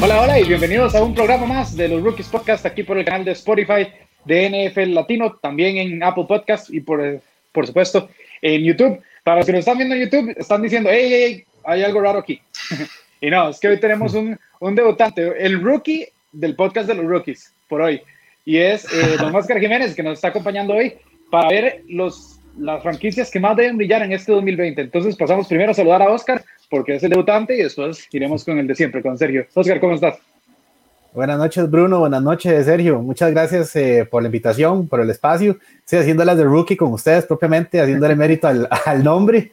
Hola, hola y bienvenidos a un programa más de los Rookies Podcast aquí por el canal de Spotify de NFL Latino, también en Apple Podcast y por, por supuesto en YouTube. Para los que nos están viendo en YouTube, están diciendo, hey, hey, hay algo raro aquí. y no, es que hoy tenemos un, un, debutante, el rookie del podcast de los rookies, por hoy. Y es eh, don Oscar Jiménez, que nos está acompañando hoy para ver los, las franquicias que más deben brillar en este 2020. Entonces pasamos primero a saludar a Oscar porque es el debutante y después iremos con el de siempre, con Sergio. Oscar, ¿cómo estás? Buenas noches, Bruno. Buenas noches, Sergio. Muchas gracias eh, por la invitación, por el espacio. Sí, haciéndolas de rookie con ustedes propiamente, haciéndole mérito al, al nombre.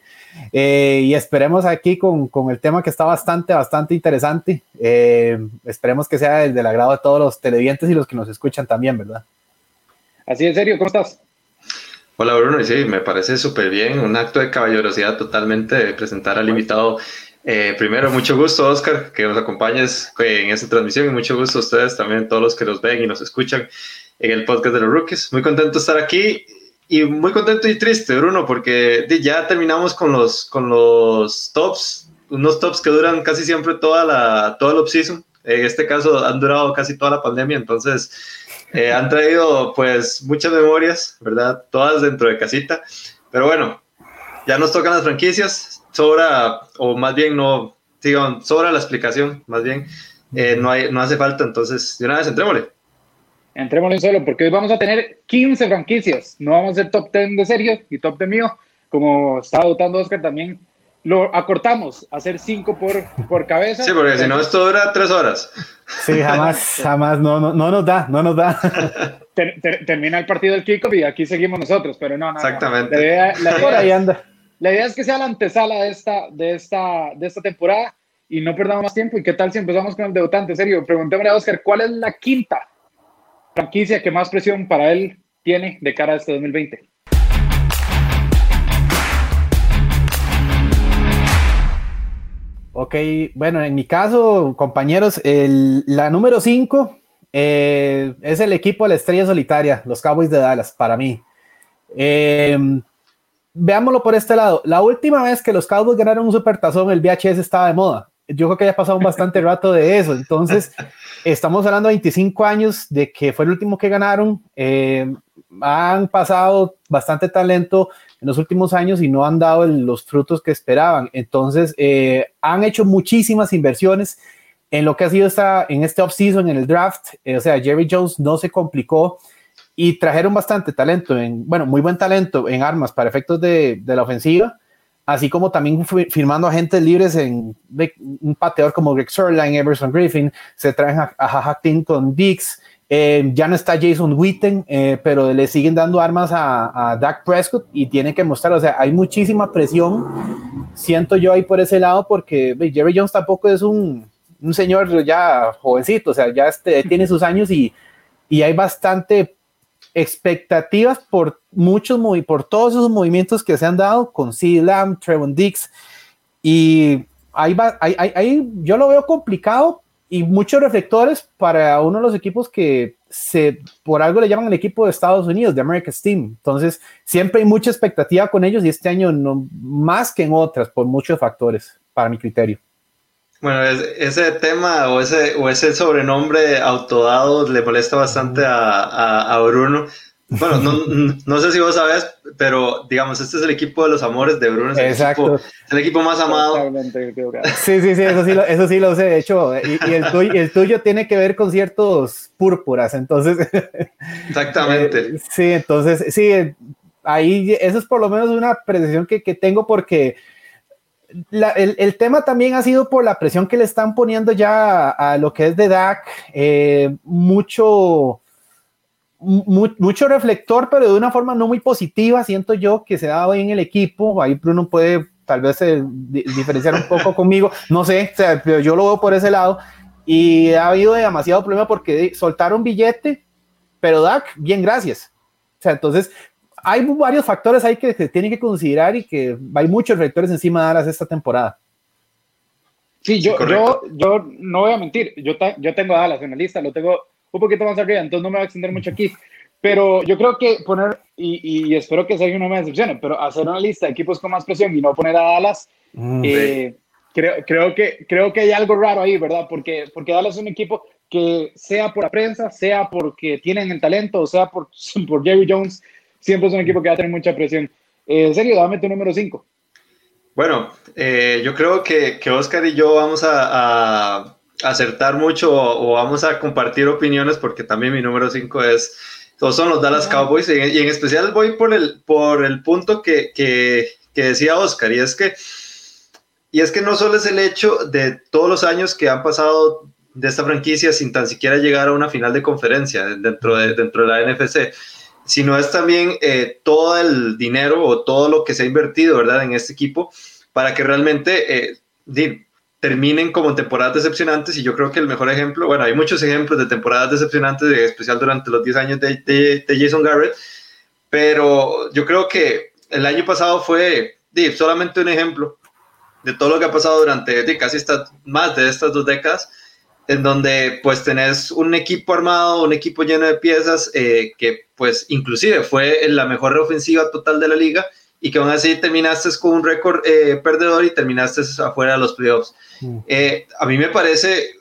Eh, y esperemos aquí con, con, el tema que está bastante, bastante interesante. Eh, esperemos que sea del, del agrado de todos los televidentes y los que nos escuchan también, ¿verdad? Así es, Sergio, ¿cómo estás? Hola Bruno, sí, me parece súper bien, un acto de caballerosidad totalmente de presentar al invitado. Eh, primero, mucho gusto Oscar, que nos acompañes en esta transmisión y mucho gusto a ustedes también, todos los que nos ven y nos escuchan en el podcast de los rookies. Muy contento de estar aquí y muy contento y triste, Bruno, porque ya terminamos con los, con los tops, unos tops que duran casi siempre toda la, toda la off-season. En este caso han durado casi toda la pandemia, entonces eh, han traído pues muchas memorias, ¿verdad? Todas dentro de casita. Pero bueno, ya nos tocan las franquicias, sobra, o más bien no, digan, sobra la explicación, más bien, eh, no, hay, no hace falta, entonces, de una vez entrémosle. Entrémosle solo, porque hoy vamos a tener 15 franquicias, no vamos a hacer top 10 de Sergio y top 10 mío, como estaba votando Oscar también, lo acortamos a hacer cinco por, por cabeza. Sí, porque si no, esto dura tres horas. Sí, jamás, jamás, no, no, no nos da, no nos da. Ter, ter, termina el partido del kickoff y aquí seguimos nosotros, pero no, no. Exactamente. No. La, idea, la, idea, ahí anda. la idea es que sea la antesala de esta, de, esta, de esta temporada y no perdamos más tiempo. ¿Y qué tal si empezamos con el debutante? Serio, preguntémosle a Oscar, ¿cuál es la quinta franquicia que más presión para él tiene de cara a este 2020? Ok, bueno, en mi caso, compañeros, el, la número 5 eh, es el equipo de la estrella solitaria, los Cowboys de Dallas, para mí. Eh, veámoslo por este lado. La última vez que los Cowboys ganaron un supertazón, el VHS estaba de moda. Yo creo que ya pasado bastante rato de eso. Entonces, estamos hablando de 25 años de que fue el último que ganaron. Eh, han pasado bastante talento en los últimos años y no han dado el, los frutos que esperaban. Entonces, eh, han hecho muchísimas inversiones en lo que ha sido esta, en este offseason, en el draft. Eh, o sea, Jerry Jones no se complicó y trajeron bastante talento, en, bueno, muy buen talento en armas para efectos de, de la ofensiva, así como también firmando agentes libres en un pateador como Greg Sörlein, Everson Griffin, se traen a, a Huntington Dix. Eh, ya no está Jason Witten, eh, pero le siguen dando armas a, a, Dak Prescott y tiene que mostrar, o sea, hay muchísima presión, siento yo ahí por ese lado, porque Jerry Jones tampoco es un, un señor ya jovencito, o sea, ya este, tiene sus años y, y hay bastante expectativas por muchos, por todos esos movimientos que se han dado con C. Lamb, Trevon Dix, y ahí va, ahí, ahí, yo lo veo complicado, y muchos reflectores para uno de los equipos que se por algo le llaman el equipo de Estados Unidos, de America's Team. Entonces, siempre hay mucha expectativa con ellos y este año no, más que en otras, por muchos factores, para mi criterio. Bueno, ese tema o ese, o ese sobrenombre autodado le molesta bastante a, a, a Bruno. Bueno, no, no, sé si vos sabes, pero digamos, este es el equipo de los amores de Bruno. Es el, Exacto. Equipo, es el equipo más amado. Sí, sí, sí, eso sí lo, eso sí lo sé. De hecho, y, y el, tuyo, el, tuyo, tiene que ver con ciertos púrpuras, entonces. Exactamente. Eh, sí, entonces, sí, ahí eso es por lo menos una precisión que, que tengo porque. La, el, el, tema también ha sido por la presión que le están poniendo ya a, a lo que es de DAC, eh, mucho, mucho reflector, pero de una forma no muy positiva, siento yo que se ha dado en el equipo. Ahí Bruno puede tal vez eh, diferenciar un poco conmigo, no sé, o sea, pero yo lo veo por ese lado. Y ha habido demasiado problema porque soltaron billete, pero DAC, bien, gracias. O sea, entonces hay varios factores ahí que se tienen que considerar y que hay muchos reflectores encima de Dallas esta temporada. Sí, yo, yo, yo no voy a mentir, yo, yo tengo a Dallas en la lista, lo tengo un poquito más arriba, entonces no me voy a extender mucho aquí. Pero yo creo que poner, y, y espero que Sergio no me decepcione, pero hacer una lista de equipos con más presión y no poner a Dallas, mm, eh, creo, creo, que, creo que hay algo raro ahí, ¿verdad? Porque, porque Dallas es un equipo que sea por la prensa, sea porque tienen el talento, o sea por, por Jerry Jones, siempre es un equipo que va a tener mucha presión. Eh, Sergio, dame tu número 5. Bueno, eh, yo creo que, que, Oscar y yo vamos a, a acertar mucho o, o, vamos a compartir opiniones porque también mi número 5 es todos son los Dallas Cowboys y, en especial voy por el, por el punto que, que, que, decía Oscar y es que y es que no solo es el hecho de todos los años que han pasado de esta franquicia sin tan siquiera llegar a una final de conferencia dentro de, dentro de la NFC, sino es también eh, todo el dinero o todo lo que se ha invertido, ¿verdad?, en este equipo para que realmente eh, terminen como temporadas decepcionantes y yo creo que el mejor ejemplo, bueno, hay muchos ejemplos de temporadas decepcionantes, en especial durante los 10 años de, de, Jason Garrett, pero yo creo que el año pasado fue solamente un ejemplo de todo lo que ha pasado durante casi estas, más de estas dos décadas, en donde pues tenés un equipo armado, un equipo lleno de piezas, eh, que pues inclusive fue la mejor ofensiva total de la liga, y que aún así terminaste con un récord eh, perdedor y terminaste afuera de los playoffs. Mm. Eh, a mí me parece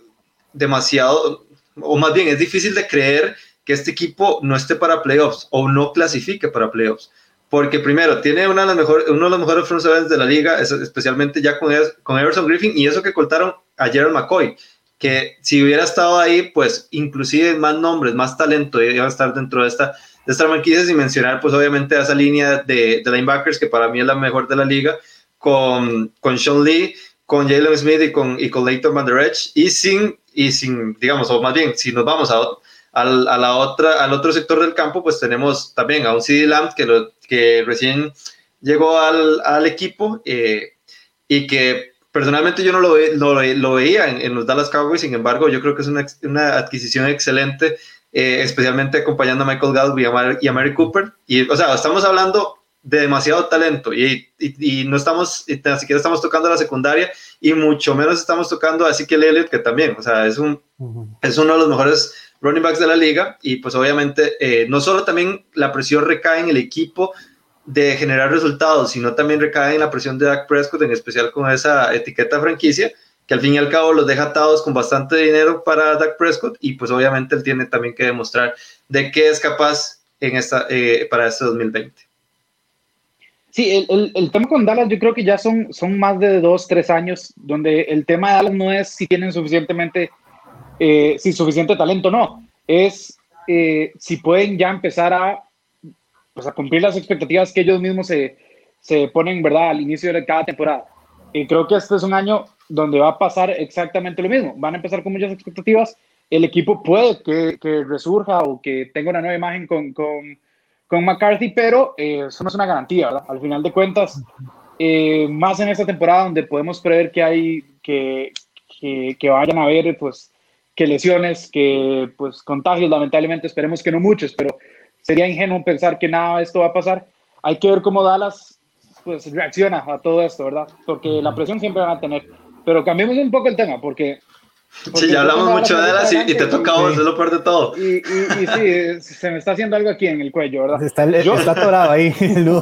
demasiado, o más bien es difícil de creer que este equipo no esté para playoffs o no clasifique para playoffs. Porque primero, tiene una de las mejores, uno de los mejores front sevens de la liga, especialmente ya con, con Everson Griffin, y eso que cortaron a Gerald McCoy, que si hubiera estado ahí, pues inclusive más nombres, más talento iba a estar dentro de esta, de esta franquicia, sin mencionar pues obviamente a esa línea de, de linebackers, que para mí es la mejor de la liga, con, con Sean Lee, con Jalen Smith y con, y con Leighton Van Der Esch, y sin, y sin, digamos, o más bien, si nos vamos a, a, la otra, al otro sector del campo, pues tenemos también a un CD Lamb que, lo, que recién llegó al, al equipo eh, y que personalmente yo no lo, lo, lo veía en, en, los Dallas Cowboys, sin embargo, yo creo que es una, una adquisición excelente, eh, especialmente acompañando a Michael Gallup y a, y a Mary Cooper. Y, o sea, estamos hablando de demasiado talento y, y, y, no estamos, ni siquiera estamos tocando la secundaria y mucho menos estamos tocando así que Elliott que también, o sea, es, un, uh -huh. es uno de los mejores running backs de la liga y pues obviamente eh, no solo también la presión recae en el equipo de generar resultados, sino también recae en la presión de Dak Prescott, en especial con esa etiqueta franquicia, que al fin y al cabo los deja atados con bastante dinero para Dak Prescott y pues obviamente él tiene también que demostrar de qué es capaz en esta, eh, para este 2020. Sí, el, el, tema con Dallas yo creo que ya son, son más de dos, tres años, donde el tema de Dallas no es si tienen suficientemente, eh, si suficiente talento o no, es eh, si pueden ya empezar a, pues a, cumplir las expectativas que ellos mismos se, se ponen, ¿verdad?, al inicio de cada temporada. Y creo que este es un año donde va a pasar exactamente lo mismo. Van a empezar con muchas expectativas. El equipo puede que, que resurja o que tenga una nueva imagen con, con con McCarthy, pero eh, eso no es una garantía, ¿verdad? Al final de cuentas, eh, más en esta temporada donde podemos prever que hay, que, que, que, vayan a haber, pues, que lesiones, que, pues, contagios, lamentablemente, esperemos que no muchos, pero sería ingenuo pensar que nada de esto va a pasar. Hay que ver cómo Dallas, pues, reacciona a todo esto, ¿verdad? Porque la presión siempre van a tener. Pero cambiemos un poco el tema, porque Sí, ya hablamos mucho de Dallas y, y, te toca a vos, sí. es lo peor de todo. Y, y, y, sí, se me está haciendo algo aquí en el cuello, ¿verdad? Está, yo, está atorado ahí. no,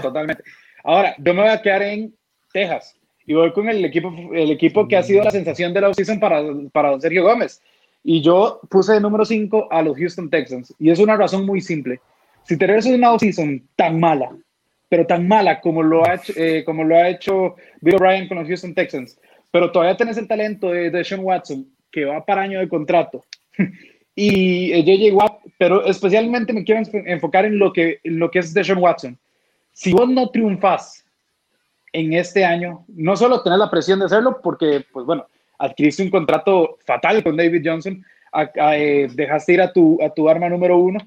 totalmente. Ahora, yo me voy a quedar en Texas y voy con el equipo, el equipo que ha sido la sensación de la offseason para, para Sergio Gómez. Y yo puse de número 5 a los Houston Texans. Y es una razón muy simple. Si tenés una offseason tan mala, pero tan mala como lo ha hecho, eh, como lo ha hecho Bill O'Brien con los Houston Texans, pero todavía tenés el talento de, de Sean Watson, que va para año de contrato, y eh, JJ Watt, pero especialmente me quiero enfocar en lo que, en lo que es Deshaun Watson. Si vos no triunfas en este año, no solo tenés la presión de hacerlo, porque, pues bueno, adquiriste un contrato fatal con David Johnson, a, a, eh, dejaste ir a tu, a tu arma número uno,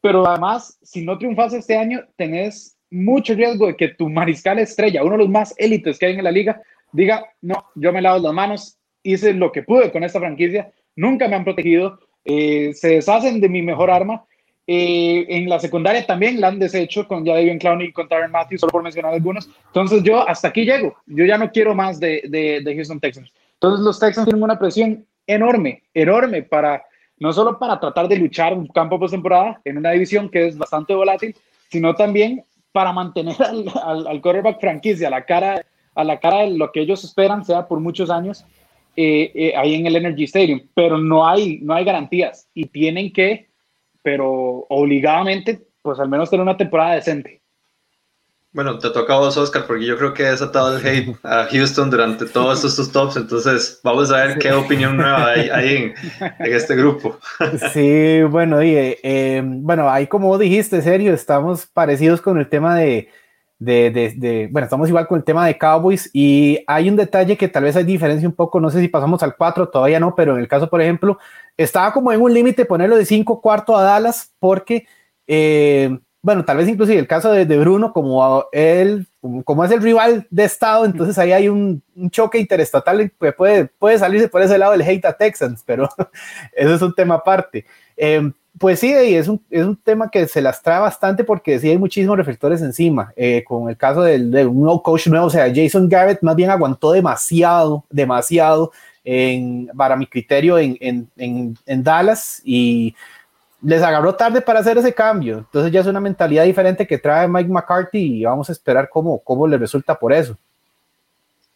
pero además, si no triunfas este año, tenés mucho riesgo de que tu mariscal estrella, uno de los más élites que hay en la liga, diga, no, yo me lavo las manos, hice lo que pude con esta franquicia, nunca me han protegido, eh, se deshacen de mi mejor arma. Eh, en la secundaria también la han deshecho con Jadavion Clowney y con Tyron Matthews, solo por mencionar algunos. Entonces yo hasta aquí llego. Yo ya no quiero más de, de, de Houston Texans. Entonces los Texans tienen una presión enorme, enorme para no solo para tratar de luchar un campo postemporada en una división que es bastante volátil, sino también para mantener al, al, quarterback franquicia a la cara a la cara de lo que ellos esperan sea por muchos años eh, eh, ahí en el Energy Stadium, pero no hay no hay garantías y tienen que, pero obligadamente, pues al menos tener una temporada decente. Bueno, te toca a vos, Oscar, porque yo creo que he desatado el hate a Houston durante todos estos tops, entonces vamos a ver qué opinión nueva hay, en, este grupo. Sí, bueno, oye, eh, bueno, ahí como dijiste, serio, estamos parecidos con el tema de, de, de, bueno, estamos igual con el tema de Cowboys y hay un detalle que tal vez hay diferencia un poco, no sé si pasamos al 4, todavía no, pero en el caso, por ejemplo, estaba como en un límite ponerlo de 5 cuartos a Dallas porque... Eh, bueno, tal vez inclusive el caso de, Bruno, como él, como, es el rival de Estado, entonces ahí hay un, choque interestatal que puede, puede salirse por ese lado del hate a Texans, pero eso es un tema aparte. Em, pues sí, es un, es un tema que se las trae bastante porque sí hay muchísimos reflectores encima. Eh, con el caso del, de un nuevo coach nuevo, o sea, Jason Garrett más bien aguantó demasiado, demasiado en, para mi criterio en, en, en Dallas y les agarró tarde para hacer ese cambio. Entonces ya es una mentalidad diferente que trae Mike McCarthy y vamos a esperar cómo, cómo le resulta por eso.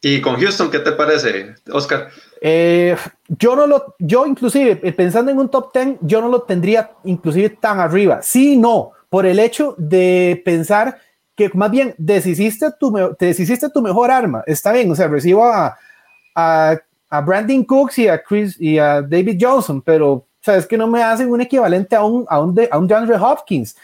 ¿Y con Houston qué te parece, Oscar? Eh, yo no lo, yo inclusive eh, pensando en un top 10, yo no lo tendría inclusive tan arriba. Sí, no, por el hecho de pensar que más bien deshiciste tu, deshiciste tu mejor arma. Está bien, o sea, recibo a, a, a Brandon Cooks y a Chris y a David Johnson, pero sea, es que no me hacen un equivalente a un, a un, de, a un DeAndre Hopkins.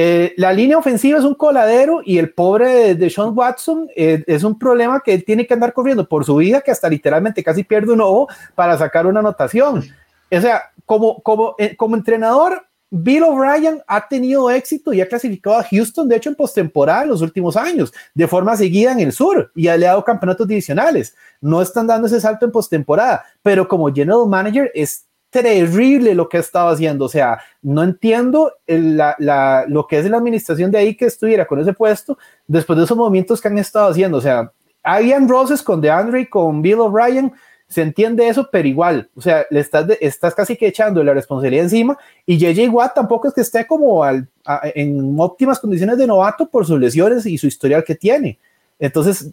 Eh, la línea ofensiva es un coladero y el pobre de, Sean Watson eh, es un problema que él tiene que andar corriendo por su vida, que hasta literalmente casi pierde un ojo para sacar una anotación. O sea, como, como, eh, como entrenador, Bill O'Brien ha tenido éxito y ha clasificado a Houston, de hecho, en postemporada en los últimos años, de forma seguida en el sur y ha dado campeonatos divisionales. No están dando ese salto en postemporada, pero como general manager es terrible lo que ha estado haciendo. O sea, no entiendo lo que es la administración de ahí que estuviera con ese puesto después de esos movimientos que han estado haciendo. O sea, habían roces con DeAndre, con Bill O'Brien, se entiende eso, pero igual, o sea, le estás, estás casi que echando la responsabilidad encima y JJ Watt tampoco es que esté como en óptimas condiciones de novato por sus lesiones y su historial que tiene. Entonces,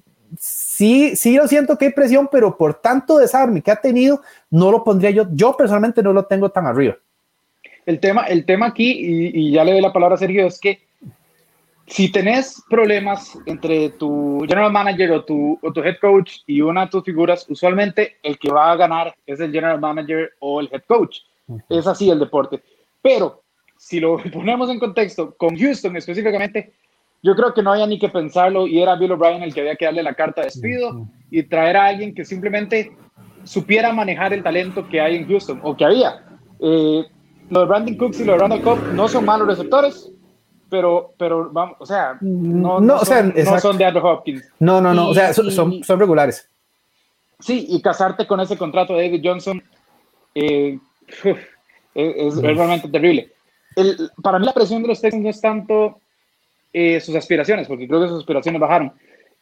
sí, sí, yo siento que hay presión, pero por tanto desarme que ha tenido, no lo pondría yo, yo personalmente no lo tengo tan arriba. El tema, el tema aquí, y, ya le doy la palabra a Sergio, es que si tenés problemas entre tu general manager o tu, o tu head coach y una de tus figuras, usualmente el que va a ganar es el general manager o el head coach. Es así el deporte. Pero si lo ponemos en contexto, con Houston específicamente, yo creo que no había ni que pensarlo y era Bill O'Brien el que había que darle la carta de despido y traer a alguien que simplemente supiera manejar el talento que hay en Houston o que había. Eh, los de Brandon Cooks y los de Randall Cobb no son malos receptores, pero, pero vamos, o sea, no, no, son, no son, de Andrew Hopkins. No, no, no, o sea, son, son, regulares. Sí, y casarte con ese contrato de David Johnson eh, es, realmente terrible. El, para mí la presión de los Texans no es tanto eh, sus aspiraciones, porque creo que sus aspiraciones bajaron.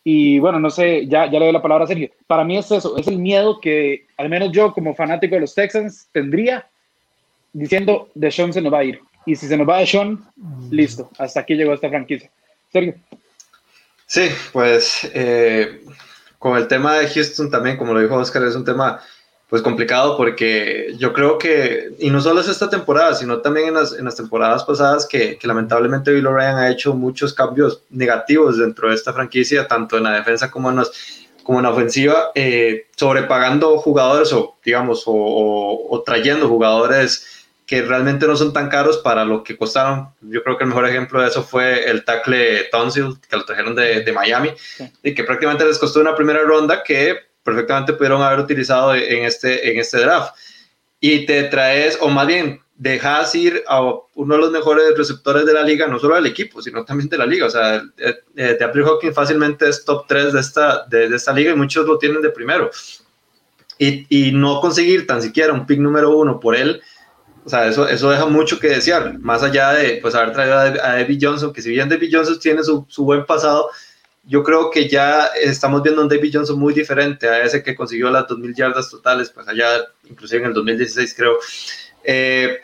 Y bueno, no sé, ya, ya le doy la palabra a Sergio. Para mí es eso, es el miedo que al menos yo como fanático de los Texans tendría diciendo de Sean se nos va a ir. Y si se nos va de Sean, listo, hasta aquí llegó esta franquicia. Sergio. Sí, pues eh, con el tema de Houston también, como lo dijo Oscar, es un tema pues complicado porque yo creo que, y no solo es esta temporada, sino también en las, en las temporadas pasadas que, que, lamentablemente Bill O'Brien ha hecho muchos cambios negativos dentro de esta franquicia, tanto en la defensa como en, los, como en la ofensiva, eh, sobrepagando jugadores o, digamos, o, o, trayendo jugadores que realmente no son tan caros para lo que costaron. Yo creo que el mejor ejemplo de eso fue el tackle Tonsil, que lo trajeron de, de Miami, y que prácticamente les costó una primera ronda que perfectamente pudieron haber utilizado en este, en este draft. Y te traes, o más bien, dejas ir a uno de los mejores receptores de la liga, no solo del equipo, sino también de la liga. O sea, eh, eh, de Hawkins fácilmente es top 3 de esta, de, esta liga y muchos lo tienen de primero. Y, y, no conseguir tan siquiera un pick número uno por él, o sea, eso, eso deja mucho que desear, más allá de pues, haber traído a David Johnson, que si bien David Johnson tiene su, su buen pasado, yo creo que ya estamos viendo un David Johnson muy diferente a ese que consiguió las 2.000 yardas totales, pues allá, inclusive en el 2016 creo. Eh,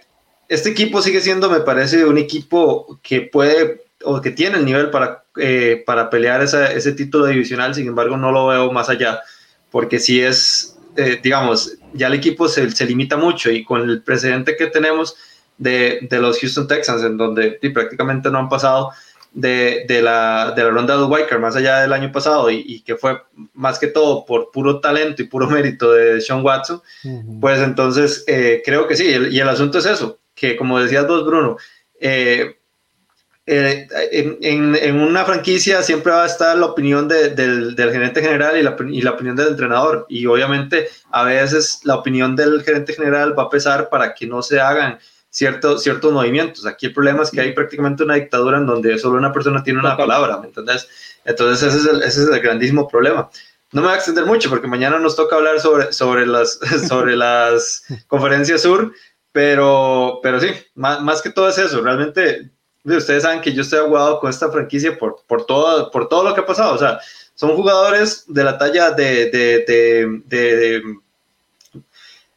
este equipo sigue siendo, me parece, un equipo que puede o que tiene el nivel para, eh, para pelear ese título divisional, sin embargo no lo veo más allá, porque si es, eh, digamos, ya el equipo se, se, limita mucho y con el precedente que tenemos de, de los Houston Texans, en donde prácticamente no han pasado de, de, la, de la ronda de Wildcard, más allá del año pasado, y, que fue más que todo por puro talento y puro mérito de Sean Watson, pues entonces eh, creo que sí, y el asunto es eso, que como decías vos, Bruno, eh, eh, en, en, una franquicia siempre va a estar la opinión del, del, gerente general y la, y la, opinión del entrenador. Y obviamente a veces la opinión del gerente general va a pesar para que no se hagan ciertos, ciertos movimientos. Aquí el problema es que hay prácticamente una dictadura en donde solo una persona tiene una palabra, ¿me entendés? Entonces ese es el, ese es el grandísimo problema. No me voy a extender mucho porque mañana nos toca hablar sobre, sobre, las, sobre las conferencias sur, pero, pero sí, más, más que todo es eso. Realmente, ustedes saben que yo estoy aguado con esta franquicia por, por, todo, por todo lo que ha pasado. O sea, son jugadores de la talla de, de, de, de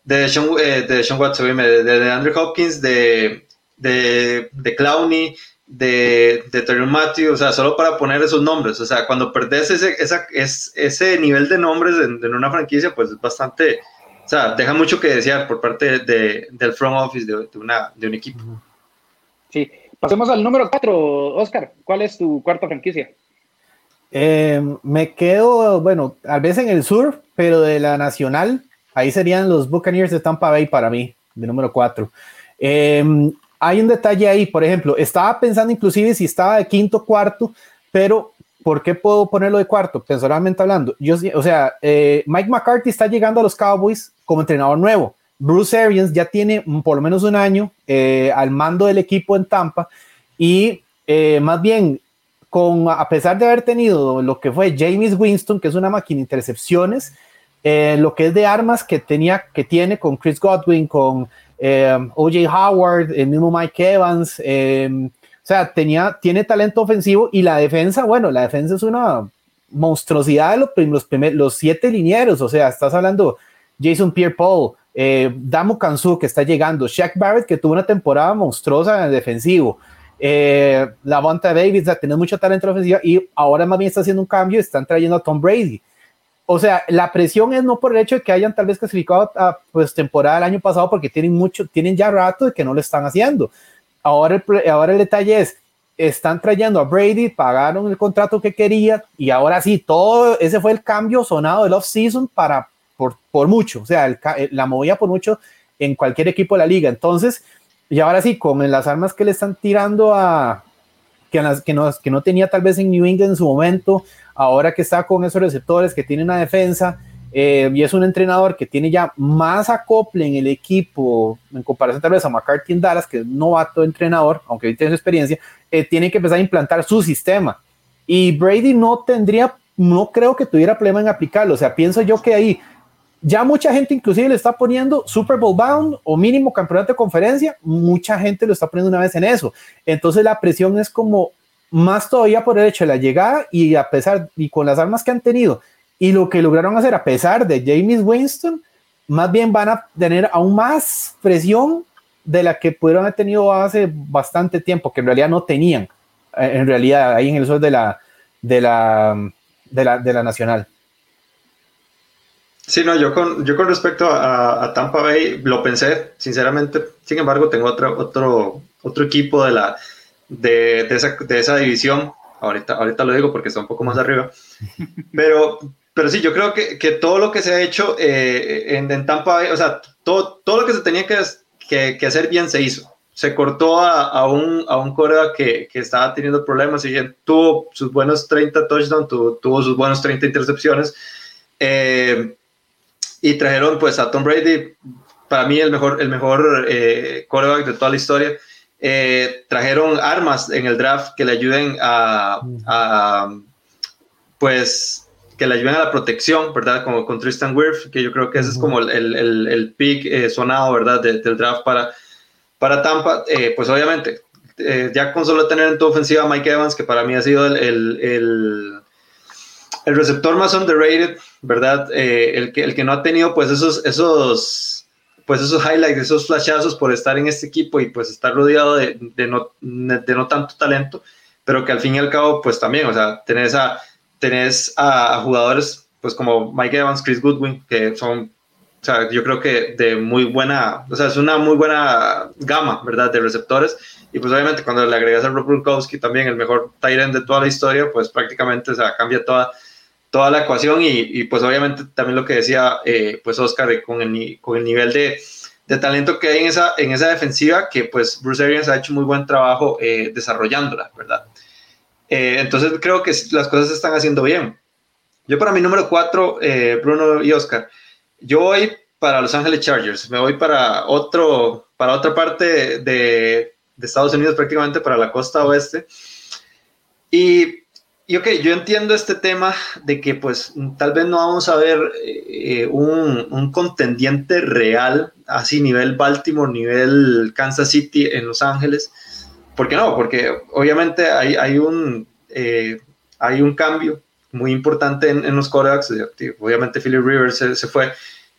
de Sean, eh, de Sean Watson, de, de, Andrew Hopkins, de, de, de Clowney, de, de Terry Matthew, o sea, solo para poner esos nombres, o sea, cuando perdés ese, esa, es, ese nivel de nombres en, en, una franquicia, pues es bastante, o sea, deja mucho que desear por parte de, del front office de, una, de un equipo. Sí, pasemos al número 4, Oscar, ¿cuál es tu cuarta franquicia? Eh, me quedo, bueno, tal vez en el sur, pero de la nacional, Ahí serían los Buccaneers de Tampa Bay para mí, de número 4. Em, hay un detalle ahí, por ejemplo, estaba pensando inclusive si estaba de quinto cuarto, pero ¿por qué puedo ponerlo de cuarto? Personalmente hablando, yo, o sea, eh, Mike McCarthy está llegando a los Cowboys como entrenador nuevo. Bruce Arians ya tiene por lo menos un año eh, al mando del equipo en Tampa y eh, más bien con a pesar de haber tenido lo que fue James Winston, que es una máquina de intercepciones, eh, lo que es de armas que tenía, que tiene con Chris Godwin, con eh, OJ Howard, el mismo Mike Evans, eh, o sea, tenía, tiene talento ofensivo y la defensa, bueno, la defensa es una monstruosidad de los, los, siete linieros, o sea, estás hablando Jason Pierre-Paul, eh, Damo Kansu que está llegando, Shaq Barrett que tuvo una temporada monstruosa en el defensivo, eh, Davis, o sea, mucho talento ofensivo y ahora más bien está haciendo un cambio, están trayendo a Tom Brady o sea, la presión es no por el hecho de que hayan tal vez clasificado a pues, temporada el año pasado, porque tienen mucho, tienen ya rato de que no lo están haciendo. Ahora el, ahora el detalle es, están trayendo a Brady, pagaron el contrato que quería y ahora sí, todo ese fue el cambio sonado del off-season para, por, por mucho, o sea, la movía por mucho en cualquier equipo de la liga. Entonces, y ahora sí, con las armas que le están tirando a, que, no tenía tal vez en New England en su momento, ahora que está con esos receptores, que tiene una defensa eh, y es un entrenador que tiene ya más acople en el equipo en comparación tal vez a McCarthy en Dallas, que es un novato entrenador, aunque hoy tiene su experiencia, eh, tiene que empezar a implantar su sistema. Y Brady no tendría, no creo que tuviera problema en aplicarlo. O sea, pienso yo que ahí ya mucha gente inclusive le está poniendo Super Bowl bound o mínimo campeonato de conferencia, mucha gente lo está poniendo una vez en eso. Entonces la presión es como más todavía por el hecho de la llegada y a pesar y con las armas que han tenido y lo que lograron hacer a pesar de James Winston, más bien van a tener aún más presión de la que pudieron haber tenido hace bastante tiempo, que en realidad no tenían, eh, en realidad ahí en el sur de la, de la, de la, de la nacional. Sí, no, yo con, yo con respecto a, a, Tampa Bay lo pensé, sinceramente, sin embargo, tengo otro, otro, otro equipo de la, de, de, esa, de esa división. Ahorita, ahorita lo digo porque está un poco más arriba. Pero, pero sí, yo creo que, que todo lo que se ha hecho eh, en, en, Tampa o sea, todo, todo lo que se tenía que, que, que hacer bien se hizo. Se cortó a, a un, a un Corea que, que, estaba teniendo problemas y tuvo sus buenos 30 touchdowns, tuvo, tuvo sus buenos 30 intercepciones. Eh, y trajeron pues a Tom Brady, para mí el mejor, el mejor eh, quarterback de toda la historia. Eh, trajeron armas en el draft que le ayuden a, pues, que le ayuden a la protección, ¿verdad? Como con Tristan Wirth, que yo creo que ese es como el, el, el pick eh, sonado, ¿verdad? del draft para, para Tampa. Eh, pues obviamente, ya con solo tener en tu ofensiva a Mike Evans, que para mí ha sido el, el receptor más underrated, ¿verdad? Eh, el, que, el que no ha tenido pues esos, esos, pues esos highlights, esos flashazos por estar en este equipo y pues estar rodeado de, de, no, de no tanto talento, pero que al fin y al cabo pues también, o sea, tenés a, tenés a, jugadores pues como Mike Evans, Chris Goodwin, que son, o sea, yo creo que de muy buena, o sea, es una muy buena gama, ¿verdad? De receptores y pues obviamente cuando le agregas a Rob Gronkowski también el mejor tight end de toda la historia, pues prácticamente o sea, cambia toda, toda la ecuación y, y pues obviamente también lo que decía eh, pues Oscar con el, con el nivel de, de, talento que hay en esa, en esa defensiva que pues Bruce Arians ha hecho muy buen trabajo eh, desarrollándola, ¿verdad? Eh, entonces creo que las cosas se están haciendo bien. Yo para mi número cuatro, Bruno y Oscar, yo voy para Los Ángeles Chargers, me voy para, otro, para otra parte de, de Estados Unidos prácticamente para la costa oeste. Y, y ok, yo entiendo este tema de que pues tal vez no vamos a ver eh, un, un, contendiente real, así nivel Baltimore, nivel Kansas City en Los Ángeles. ¿Por qué no? Porque obviamente hay, hay, un, eh, hay un cambio muy importante en, en los corebacks. Obviamente Philip Rivers se, se, fue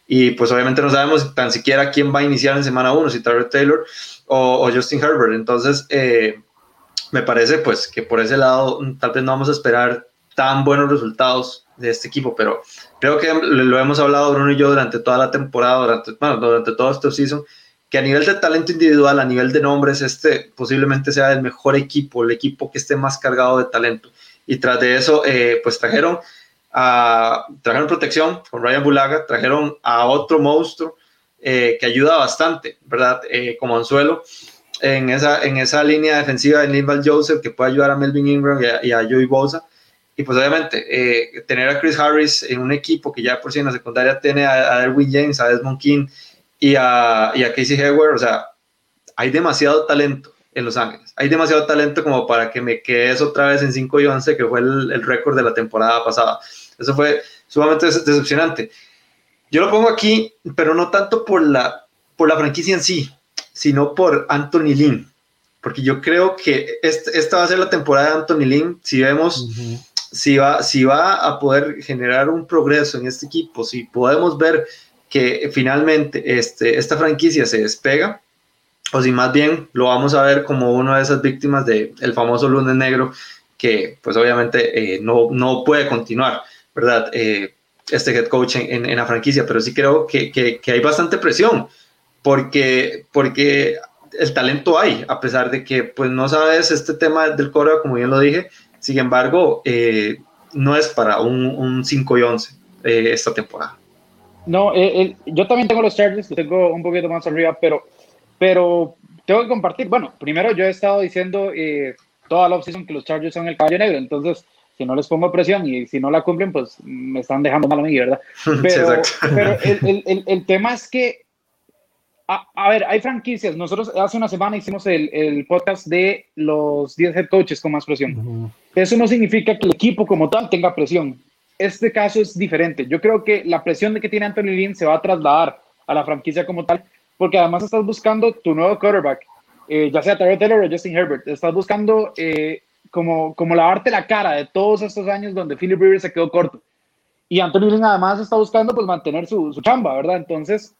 y pues obviamente no sabemos tan siquiera quién va a iniciar en semana 1, si Tyler Taylor o, Justin Herbert. Entonces, eh, me parece pues que por ese lado tal vez no vamos a esperar tan buenos resultados de este equipo, pero creo que lo hemos hablado Bruno y yo durante toda la temporada, durante, bueno, durante todo este season, que a nivel de talento individual, a nivel de nombres, este posiblemente sea el mejor equipo, el equipo que esté más cargado de talento. Y tras de eso, eh, pues trajeron trajeron protección con Ryan Bulaga, trajeron a otro monstruo eh, que ayuda bastante, ¿verdad? Eh, como anzuelo en esa, en esa línea defensiva de Nimbal Joseph que puede ayudar a Melvin Ingram y a, Joey Bosa. Y pues obviamente eh, tener a Chris Harris en un equipo que ya por sí en la secundaria tiene a, a Erwin James, a Desmond King y a, y a Casey Hayward, o sea, hay demasiado talento en Los Ángeles. Hay demasiado talento como para que me quedes otra vez en 5 y 11, que fue el, el récord de la temporada pasada. Eso fue sumamente decepcionante. Yo lo pongo aquí, pero no tanto por la, por la franquicia en sí, sino por Anthony Lynn. Porque yo creo que este, esta va a ser la temporada de Anthony Lynn. Si vemos si, va, si va a poder generar un progreso en este equipo, si podemos ver que finalmente este, esta franquicia se despega, o si más bien lo vamos a ver como una de esas víctimas del el famoso lunes negro, que pues obviamente eh, no, no puede continuar, ¿verdad? Eh, este head coach en, en, la franquicia, pero sí creo que, que, que, hay bastante presión porque, porque el talento hay, a pesar de que pues no sabes este tema del coro, como bien lo dije, sin embargo, eh, no es para un, un 5 y 11 eh, esta temporada. No, eh, yo también tengo los Chargers, tengo un poquito más arriba, pero, pero tengo que compartir. Bueno, primero yo he estado diciendo toda la opción que los Chargers son el caballo negro, entonces si no les pongo presión y si no la cumplen, pues me están dejando mal a mí, ¿verdad? Pero, pero el, el, el, tema es que, a, a, ver, hay franquicias. Nosotros hace una semana hicimos el, podcast de los 10 head coaches con más presión. Uh -huh. Eso no significa que el equipo como tal tenga presión. Este caso es diferente. Yo creo que la presión de que tiene Anthony Lynn se va a trasladar a la franquicia como tal, porque además estás buscando tu nuevo quarterback, eh, ya sea Tyrell Taylor o Justin Herbert. Estás buscando eh, como, como lavarte la cara de todos estos años donde Philip Rivers se quedó corto. Y Anthony Lynn además está buscando pues mantener su, su, chamba, ¿verdad? Entonces,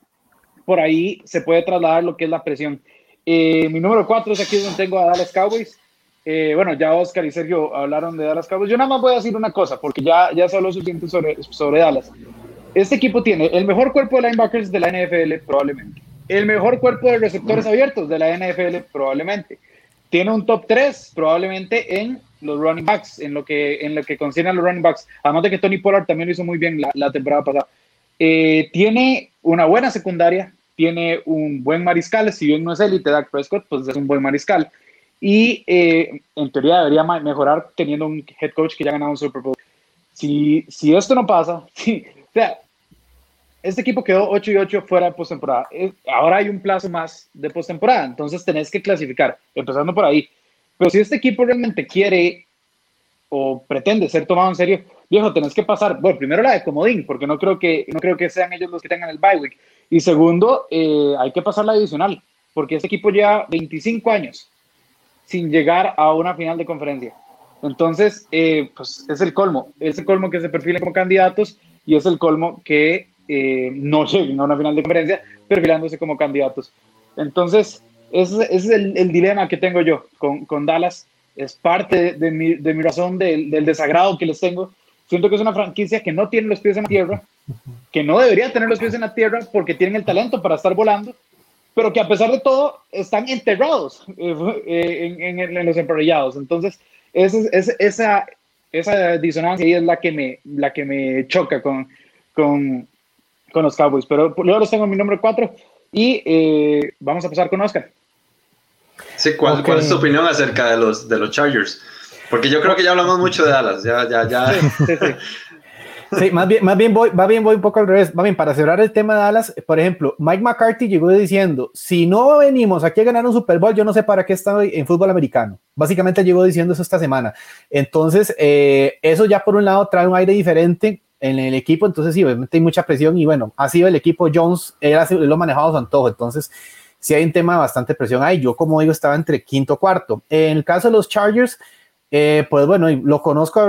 por ahí se puede trasladar lo que es la presión. Eh, mi número cuatro es aquí donde tengo a Dallas Cowboys. Eh, bueno, ya Oscar y Sergio hablaron de Dallas Cowboys. Yo nada más voy a decir una cosa, porque ya, ya se habló suficiente sobre, sobre Dallas. Este equipo tiene el mejor cuerpo de linebackers de la NFL, probablemente. El mejor cuerpo de receptores abiertos de la NFL, probablemente tiene un top 3 probablemente en los running backs, en lo que, en lo que concierne a los running backs. Además de que Tony Pollard también lo hizo muy bien la, la temporada pasada. Eh, tiene una buena secundaria, tiene un buen mariscal, si bien no es élite, Dak Prescott, pues es un buen mariscal. Y eh, en teoría debería mejorar teniendo un head coach que ya ha ganado un Super Bowl. Si, si esto no pasa, si, o sea, este equipo quedó 8 y 8 fuera de postemporada. Ahora hay un plazo más de postemporada, entonces tenés que clasificar, empezando por ahí. Pero si este equipo realmente quiere o pretende ser tomado en serio, viejo, tenés que pasar, bueno, primero la de comodín, porque no creo que, no creo que sean ellos los que tengan el bye week. Y segundo, eh, hay que pasar la adicional, porque este equipo lleva 25 años sin llegar a una final de conferencia. Entonces, eh, pues es el colmo, es el colmo que se perfilen como candidatos y es el colmo que eh, no lleguen a una final de conferencia perfilándose como candidatos. Entonces, ese, es el, dilema que tengo yo con, con Dallas. Es parte de, mi, de mi, razón del, del, desagrado que les tengo. Siento que es una franquicia que no tiene los pies en la tierra, que no debería tener los pies en la tierra porque tienen el talento para estar volando, pero que a pesar de todo están enterrados eh, eh, en, en, los emparrillados. Entonces, esa, esa, esa disonancia ahí es la que me, la que me choca con, con, con los Cowboys. Pero luego los tengo en mi número 4 y eh, vamos a pasar con Oscar. Sí, ¿cuál, ¿cuál, es tu opinión acerca de los, de los Chargers? Porque yo creo que ya hablamos mucho de Dallas, ya, ya, ya. Sí, sí, sí. Sí, más bien, más bien voy, va bien voy un poco al revés. Va bien, para cerrar el tema de Dallas, por ejemplo, Mike McCarthy llegó diciendo, si no venimos aquí a ganar un Super Bowl, yo no sé para qué estoy en fútbol americano. Básicamente llegó diciendo eso esta semana. Entonces, eh, eso ya por un lado trae un aire diferente en el equipo, entonces sí, obviamente hay mucha presión y bueno, ha sido el equipo Jones, él, ha lo manejado a su antojo, entonces sí hay un tema de bastante presión ahí. Yo, como digo, estaba entre quinto cuarto. En el caso de los Chargers, eh, pues bueno, lo conozco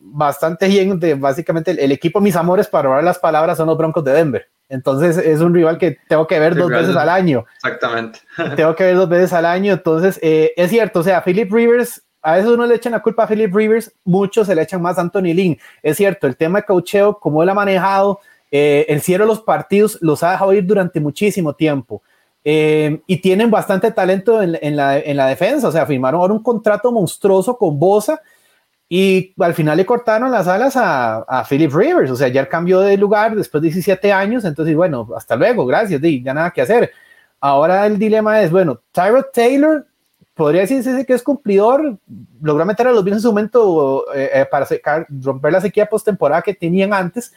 bastante bien de básicamente el, equipo Mis Amores para hablar las palabras son los Broncos de Denver. Entonces es un rival que tengo que ver dos veces al año. Exactamente. tengo que ver dos veces al año. Entonces eh, es cierto, o sea, Philip Rivers, a veces uno le echan la culpa a Philip Rivers, muchos se le echan más a Anthony Lynn. Es cierto, el tema de cocheo, como él ha manejado, eh, el cierre de los partidos los ha dejado ir durante muchísimo tiempo. Eh, y tienen bastante talento en, la, en, la, defensa, o sea, firmaron ahora un contrato monstruoso con Bosa y al final le cortaron las alas a, a Philip Rivers, o sea, ya cambió de lugar después de 17 años, entonces, bueno, hasta luego, gracias, ya nada que hacer. Ahora el dilema es, bueno, Tyrod Taylor podría decirse que es cumplidor, logró meter a los Bills en su momento eh, eh, para romper la sequía postemporada que tenían antes,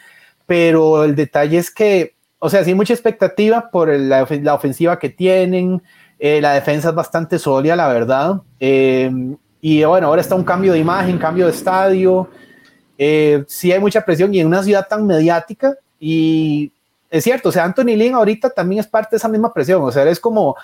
pero el detalle es que o sea, sí, mucha expectativa por la, ofensiva que tienen. Eh, la defensa es bastante sólida, la verdad. Eh, y bueno, ahora está un cambio de imagen, cambio de estadio. Eh, sí hay mucha presión y en una ciudad tan mediática. Y es cierto, o sea, Anthony Lynn ahorita también es parte de esa misma presión. O sea, es como,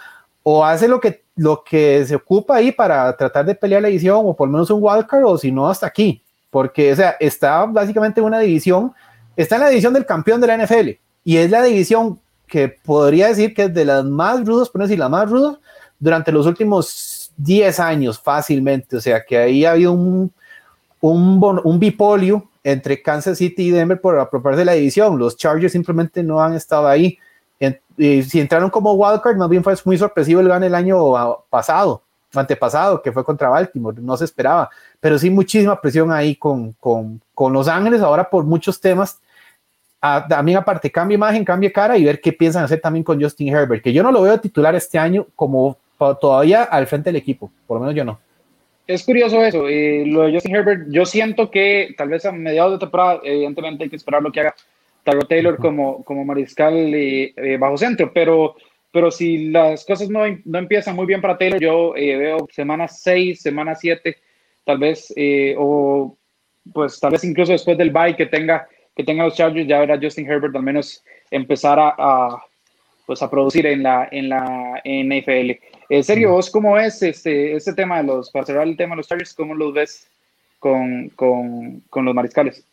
o hace lo que, lo que se ocupa ahí para tratar de pelear la edición, o por lo menos un wildcard, o si no, hasta aquí. Porque, o sea, está básicamente en una división, está en la división del campeón de la NFL y es la división que podría decir que es de las más rudas, por no decir la más ruda, durante los últimos 10 años fácilmente. O sea, que ahí ha habido un, un, un bipolio entre Kansas City y Denver por apropiarse de la división. Los Chargers simplemente no han estado ahí. y si entraron como wildcard, más bien fue muy sorpresivo el gane el año pasado, antepasado, que fue contra Baltimore, no se esperaba. Pero sí muchísima presión ahí con, con, con Los Ángeles ahora por muchos temas también aparte cambia imagen, cambia cara y ver qué piensan hacer también con Justin Herbert, que yo no lo veo titular este año como todavía al frente del equipo, por lo menos yo no. Es curioso eso, eh, lo de Justin Herbert, yo siento que tal vez a mediados de temporada, evidentemente hay que esperar lo que haga Taro Taylor como, como mariscal eh, eh, bajo centro, pero, pero si las cosas no, no empiezan muy bien para Taylor, yo veo semana 6, semana 7, tal vez, o pues tal vez incluso después del bye que tenga que tenga los Chargers, ya verá Justin Herbert al menos empezar a, pues a producir en la, en la NFL. En serio, vos cómo ves este, este tema de los, para cerrar el tema de los Chargers, cómo los ves con, con, con los mariscales?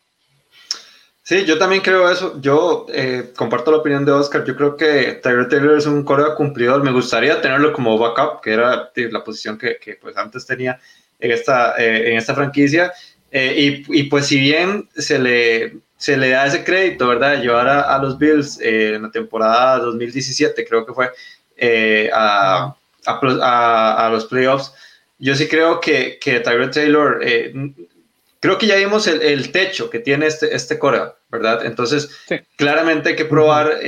Sí, yo también creo eso. Yo eh, comparto la opinión de Oscar. Yo creo que Tyler Taylor es un coreo cumplidor. Me gustaría tenerlo como backup, que era la posición que, que pues antes tenía en esta, eh, en esta franquicia. Eh, y, y, pues si bien se le, se le da ese crédito, ¿verdad? Llevar a, los Bills eh, en la temporada 2017, creo que fue, eh, a, a, los playoffs. Yo sí creo que, que Taylor, eh, creo que ya vimos el, techo que tiene este, este Corea, ¿verdad? Entonces, claramente hay que probar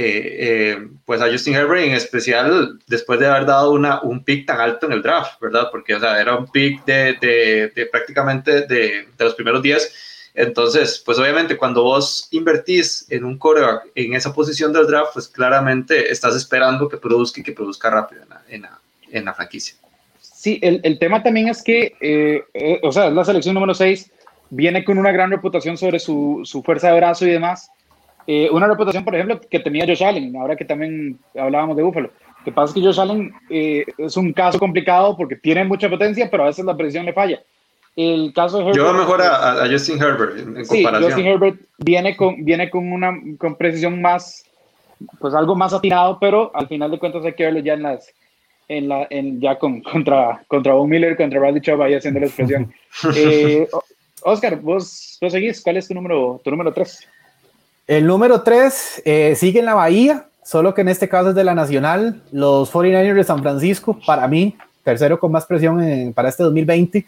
pues a Justin Herbert, en especial después de haber dado una, un pick tan alto en el draft, ¿verdad? Porque, o sea, era un pick de, de, de prácticamente de, de los primeros días entonces, pues obviamente cuando vos invertís en un coreback en esa posición del draft, pues claramente estás esperando que produzca y que produzca rápido en la, en la, franquicia. Sí, el, el, tema también es que, eh, eh, o sea, la selección número 6 viene con una gran reputación sobre su, su fuerza de brazo y demás. Eh, una reputación, por ejemplo, que tenía Josh Allen, ahora que también hablábamos de Buffalo. Lo que pasa es que Josh Allen es un caso complicado porque tiene mucha potencia, pero a veces la precisión le falla. El caso de Herbert. Yo veo mejor a, Justin Herbert en sí, Justin Herbert viene con, viene con una con precisión más, pues algo más atinado, pero al final de cuentas hay que verlo ya en las, en la, en, ya con, contra, contra Von Miller, contra Bradley Chubb ahí haciendo la expresión. eh, Oscar, vos, vos seguís, ¿cuál es tu número, tu número 3? El número 3 eh, sigue en la Bahía, solo que en este caso es de la Nacional, los 49ers de San Francisco, para mí, tercero con más presión para este 2020,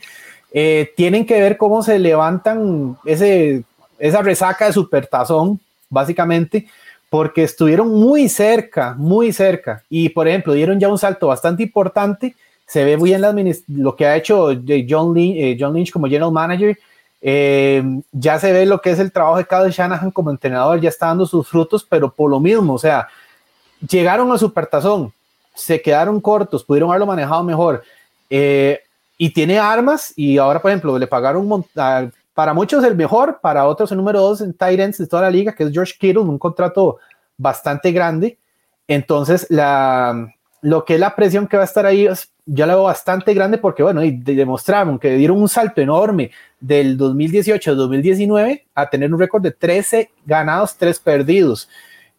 eh, tienen que ver cómo se levantan ese, esa resaca de supertazón, básicamente, porque estuvieron muy cerca, muy cerca, y por ejemplo, dieron ya un salto bastante importante, se ve muy bien lo que ha hecho John Lynch, eh, John Lynch como general manager, eh, ya se ve lo que es el trabajo de Kyle Shanahan como entrenador, ya está dando sus frutos, pero por lo mismo, o sea, llegaron al supertazón, se quedaron cortos, pudieron haberlo manejado mejor, y tiene armas, y ahora, por ejemplo, le pagaron para muchos el mejor, para otros el número dos en Titans de toda la liga, que es George Kittle, un contrato bastante grande. Entonces, la, lo que es la presión que va a estar ahí es ya la veo bastante grande porque, bueno, y demostraron que dieron un salto enorme del 2018 al 2019 a tener un récord de 13 ganados, 3 perdidos.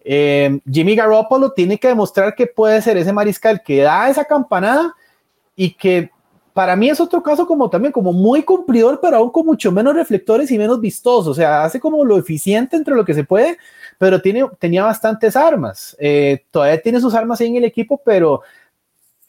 Eh, Jimmy Garoppolo tiene que demostrar que puede ser ese mariscal que da esa campanada y que para mí es otro caso como también como muy cumplidor, pero aún con mucho menos reflectores y menos vistoso. O sea, hace como lo eficiente entre lo que se puede, pero tiene, tenía bastantes armas. Eh, todavía tiene sus armas ahí en el equipo, pero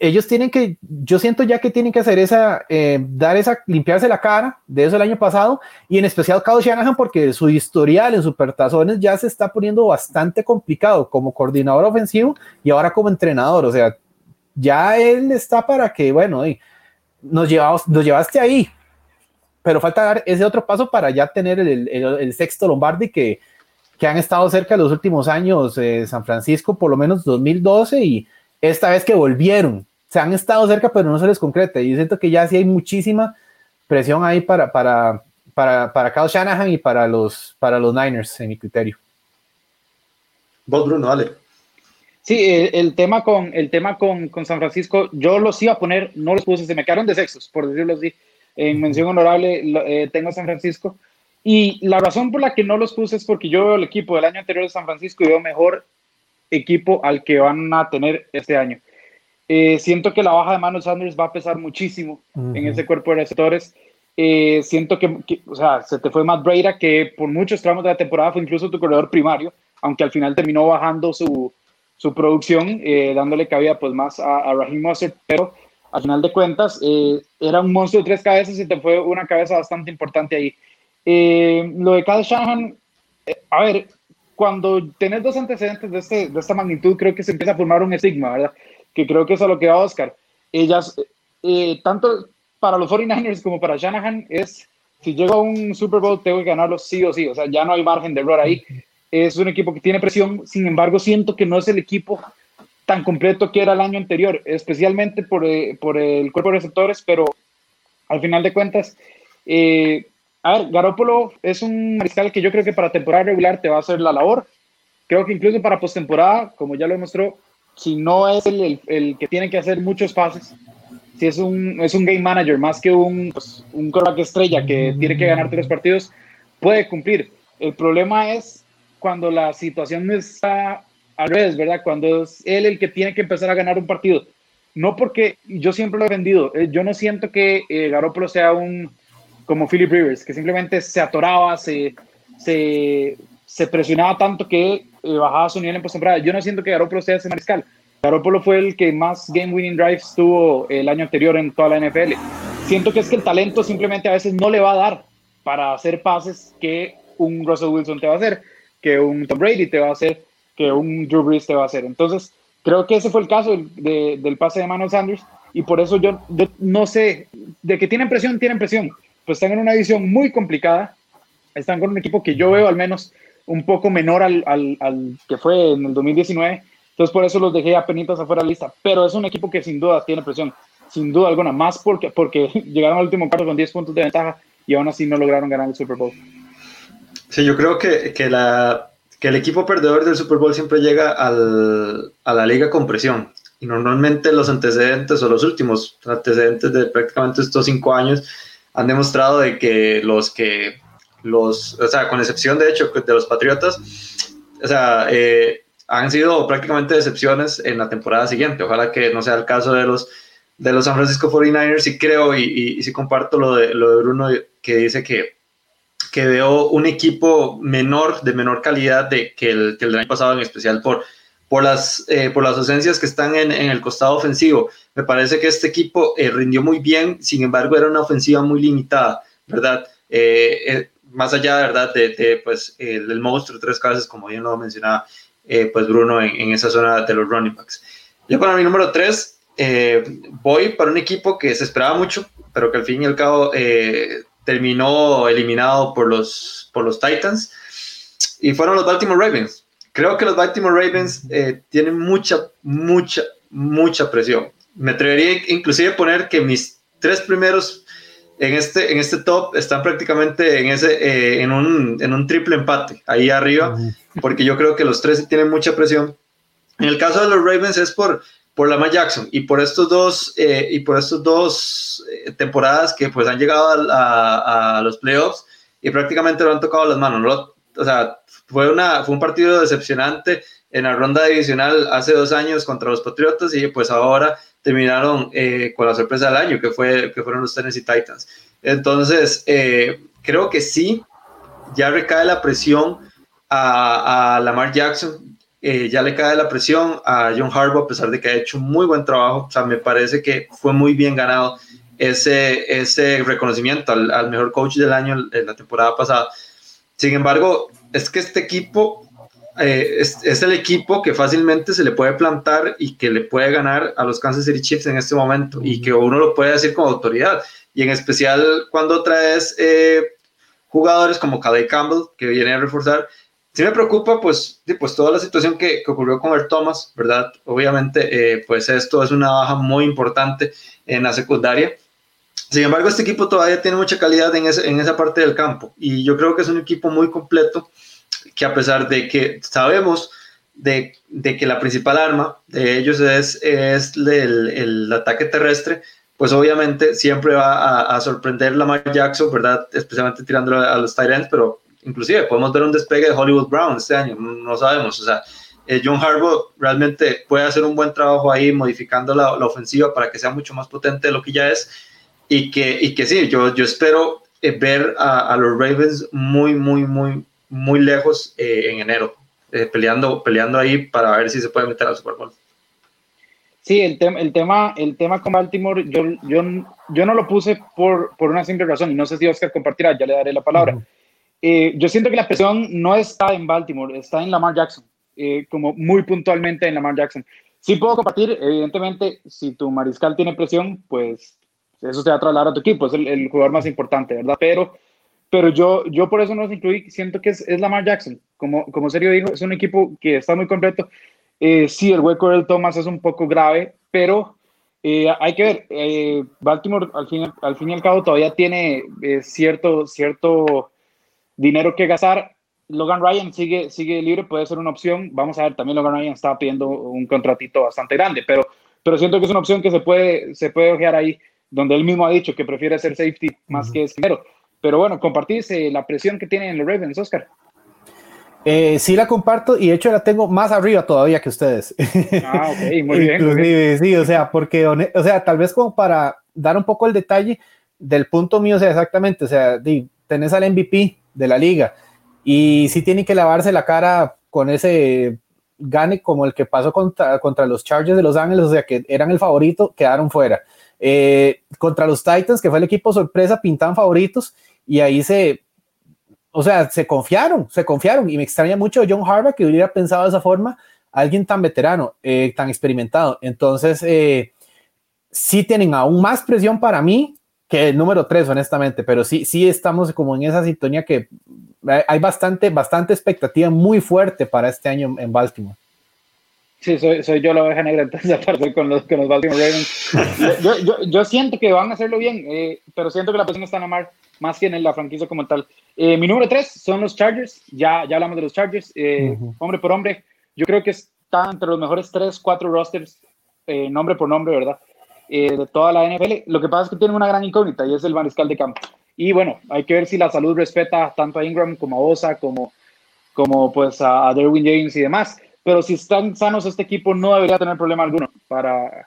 ellos tienen que, yo siento ya que tienen que hacer esa, eh, dar esa, limpiarse la cara de eso el año pasado y en especial Kyle Shanahan porque su historial en supertazones ya se está poniendo bastante complicado como coordinador ofensivo y ahora como entrenador, o sea, ya él está para que, bueno, nos, llevamos, nos llevaste ahí, pero falta dar ese otro paso para ya tener el, sexto Lombardi que, que han estado cerca los últimos años, eh, San Francisco por lo menos 2012 y esta vez que volvieron se han estado cerca, pero no se les concreta. Y yo siento que ya sí hay muchísima presión ahí para, para, para, para Kyle Shanahan y para los, para los Niners, en mi criterio. Vos, Bruno, dale. Sí, el, tema, con, el tema con, con, San Francisco, yo los iba a poner, no los puse, se me quedaron de sexos, por decirlo así. En mención honorable eh, tengo a San Francisco. Y la razón por la que no los puse es porque yo veo el equipo del año anterior de San Francisco y veo mejor equipo al que van a tener este año. Eh, siento que la baja de Manuel Sanders va a pesar muchísimo en ese cuerpo de receptores. Eh, siento que, o sea, se te fue Matt Breda, que por muchos tramos de la temporada fue incluso tu corredor primario, aunque al final terminó bajando su, su producción, eh, dándole cabida pues más a, a Raheem Mostert, pero al final de cuentas era un monstruo de tres cabezas y te fue una cabeza bastante importante ahí. lo de Kyle Shanahan, a ver, cuando tenés dos antecedentes de, este, de esta magnitud, creo que se empieza a formar un estigma, ¿verdad? que creo que es a lo que va Oscar. Ellas, eh, tanto para los 49ers como para Shanahan, es si llego a un Super Bowl, tengo que ganarlo sí o sí. O sea, ya no hay margen de error ahí. Es un equipo que tiene presión, sin embargo, siento que no es el equipo tan completo que era el año anterior, especialmente por, eh, por el cuerpo de receptores, pero al final de cuentas, eh, a ver, Garópolo es un mariscal que yo creo que para temporada regular te va a hacer la labor. Creo que incluso para postemporada, como ya lo demostró, si no es el, el, que tiene que hacer muchos pases, si es un, es un game manager más que un, pues, un estrella que tiene que ganar tres partidos, puede cumplir. El problema es cuando la situación está al revés, ¿verdad? Cuando es él el que tiene que empezar a ganar un partido. No porque yo siempre lo he vendido. Eh, yo no siento que eh, Garoppolo sea un como Philip Rivers, que simplemente se atoraba, se, se, se presionaba tanto que eh, bajaba su nivel en postemporada. Yo no siento que Garoppolo sea ese mariscal. Garoppolo fue el que más game winning drives tuvo el año anterior en toda la NFL. Siento que es que el talento simplemente a veces no le va a dar para hacer pases que un Russell Wilson te va a hacer, que un Tom Brady te va a hacer, que un Drew Brees te va a hacer. Entonces, creo que ese fue el caso del pase de Manuel Sanders y por eso yo, no sé, de que tienen presión, tienen presión. Pues están en una edición muy complicada, están con un equipo que yo veo al menos un poco menor al, al, que fue en el 2019. Entonces por eso los dejé a penitas afuera de lista. Pero es un equipo que sin duda tiene presión, sin duda alguna, más porque, porque llegaron al último cuarto con 10 puntos de ventaja y aún así no lograron ganar el Super Bowl. Sí, yo creo que, que, la, que el equipo perdedor del Super Bowl siempre llega al, a la liga con presión. Y normalmente los antecedentes o los últimos antecedentes de prácticamente estos cinco años han demostrado de que los que, los, o sea, con excepción de hecho de los Patriotas, o sea, eh, han sido prácticamente decepciones en la temporada siguiente. Ojalá que no sea el caso de los, de los San Francisco 49ers y creo y, y, sí comparto lo de, lo de Bruno que dice que, que veo un equipo menor, de menor calidad de, que, el, que el año pasado, en especial por, por, las, eh, por las ausencias que están en, en, el costado ofensivo. Me parece que este equipo eh, rindió muy bien, sin embargo era una ofensiva muy limitada, ¿verdad? Eh, más allá, ¿verdad? De, de pues, el monstruo tres cabezas, como bien lo mencionaba pues Bruno en, en, esa zona de los running backs. Yo para mi número tres voy para un equipo que se esperaba mucho, pero que al fin y al cabo terminó eliminado por los, por los Titans y fueron los Baltimore Ravens. Creo que los Baltimore Ravens eh, tienen mucha, mucha, mucha presión. Me atrevería inclusive a poner que mis tres primeros en este, en este top están prácticamente en, ese, eh, en, un, en un triple empate ahí arriba, porque yo creo que los tres tienen mucha presión. En el caso de los Ravens es por, por Lamar Jackson y por estos dos eh, y por estos dos eh, temporadas que pues han llegado a, los playoffs y prácticamente lo han tocado las manos. ¿no? O sea, fue, una, fue un partido decepcionante en la ronda divisional hace dos años contra los Patriotas y pues ahora terminaron eh, con la sorpresa del año que, fue, que fueron los Tennessee Titans. Entonces, creo que sí, ya recae la presión a Lamar Jackson eh, ya le cae la presión a John Harbaugh, a pesar de que ha hecho muy buen trabajo. O sea, me parece que fue muy bien ganado ese, ese reconocimiento al, mejor coach del año en la temporada pasada. Sin embargo, es que este equipo eh, es, es, el equipo que fácilmente se le puede plantar y que le puede ganar a los Kansas City Chiefs en este momento y que uno lo puede decir con autoridad. Y en especial cuando traes eh, jugadores como Calais Campbell, que viene a reforzar, Sí me preocupa, pues, pues toda la situación que, que ocurrió con el Thomas, ¿verdad? Obviamente, eh, pues esto es una baja muy importante en la secundaria. Sin embargo, este equipo todavía tiene mucha calidad en, ese, en esa parte del campo y yo creo que es un equipo muy completo que a pesar de que sabemos de, de que la principal arma de ellos es, es el, el ataque terrestre, pues obviamente siempre va a, a sorprender Lamar Jackson, ¿verdad? Especialmente tirándolo a los Tyrants, pero inclusive podemos ver un despegue de Hollywood Brown este año, no sabemos, o sea, eh, John Harbaugh realmente puede hacer un buen trabajo ahí modificando la, la, ofensiva para que sea mucho más potente de lo que ya es y que, y que sí, yo, yo espero eh, ver a, a, los Ravens muy, muy, muy, muy lejos eh, en enero, eh, peleando, peleando ahí para ver si se puede meter al Super Bowl. Sí, el, tema el, tema, el tema con Baltimore, yo, yo, yo no lo puse por, por una simple razón, y no sé si Oscar compartirá, ya le daré la palabra. Uh -huh eh, yo siento que la presión no está en Baltimore, está en Lamar Jackson, eh, como muy puntualmente en Lamar Jackson. Sí puedo compartir, evidentemente, si tu mariscal tiene presión, pues eso se va a trasladar a tu equipo, es el, el, jugador más importante, ¿verdad? Pero, pero yo, yo por eso no los incluí, siento que es, es Lamar Jackson, como, como Sergio dijo, es un equipo que está muy completo. Eh, sí, el hueco del Thomas es un poco grave, pero eh, hay que ver, eh, Baltimore al fin, al fin y al cabo todavía tiene eh, cierto, cierto dinero que gastar. Logan Ryan sigue, sigue libre, puede ser una opción. Vamos a ver, también Logan Ryan está pidiendo un contratito bastante grande, pero, pero siento que es una opción que se puede, se puede ojear ahí, donde él mismo ha dicho que prefiere ser safety más uh -huh. que dinero. Pero bueno, compartís eh, la presión que tienen los Ravens, Oscar. Eh, sí la comparto y de hecho la tengo más arriba todavía que ustedes. Ah, ok, muy bien. Inclusive, sí, o sea, porque, o sea, tal vez como para dar un poco el detalle del punto mío, o sea, exactamente, o sea, tenés al MVP de la liga. Y sí tiene que lavarse la cara con ese gane como el que pasó contra, contra los Chargers de Los Ángeles, o sea que eran el favorito, quedaron fuera. Eh, contra los Titans, que fue el equipo sorpresa, pintaban favoritos y ahí se, o sea, se confiaron, se confiaron y me extraña mucho John Harbaugh que hubiera pensado de esa forma, alguien tan veterano, eh, tan experimentado. Entonces, eh, sí tienen aún más presión para mí que el número 3, honestamente, pero sí, sí estamos como en esa sintonía que hay bastante, bastante expectativa muy fuerte para este año en Baltimore. Sí, soy, soy yo la oveja negra, entonces aparte con los, con los Baltimore Ravens. yo, yo, yo, siento que van a hacerlo bien, eh, pero siento que la presión está en Amar más que en la franquicia como tal. Eh, mi número 3 son los Chargers, ya, ya hablamos de los Chargers, eh, uh -huh. hombre por hombre, yo creo que están entre los mejores 3, 4 rosters, nombre por nombre, ¿verdad? Eh, de toda la NFL. Lo que pasa es que tiene una gran incógnita y es el mariscal de campo. Y bueno, hay que ver si la salud respeta tanto a Ingram como a Osa, como, como pues a, Derwin James y demás. Pero si están sanos, este equipo no debería tener problema alguno para,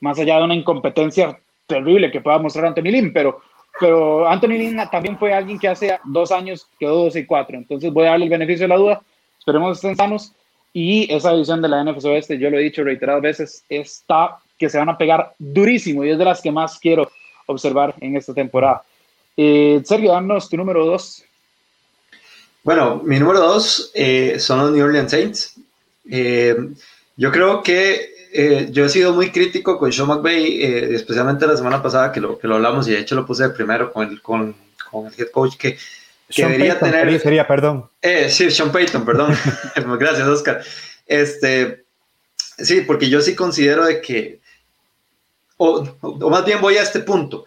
más allá de una incompetencia terrible que pueda mostrar Anthony Lynn, pero, pero Anthony Lynn también fue alguien que hace dos años quedó 12 y 4. Entonces voy a darle el beneficio de la duda. Esperemos que estén sanos. Y esa división de la NFC Oeste, yo lo he dicho reiteradas veces, está que se van a pegar durísimo y es de las que más quiero observar en esta temporada. Eh, Sergio, danos tu número dos. Bueno, mi número dos eh, son los New Orleans Saints. Eh, yo creo que yo he sido muy crítico con Sean McVay, especialmente la semana pasada que lo, que lo hablamos y de hecho lo puse primero con el, con, con el head coach que, que debería tener. Sería, perdón. sí, Sean Payton, perdón. Gracias, Oscar. Este, sí, porque yo sí considero de que, o, o más bien voy a este punto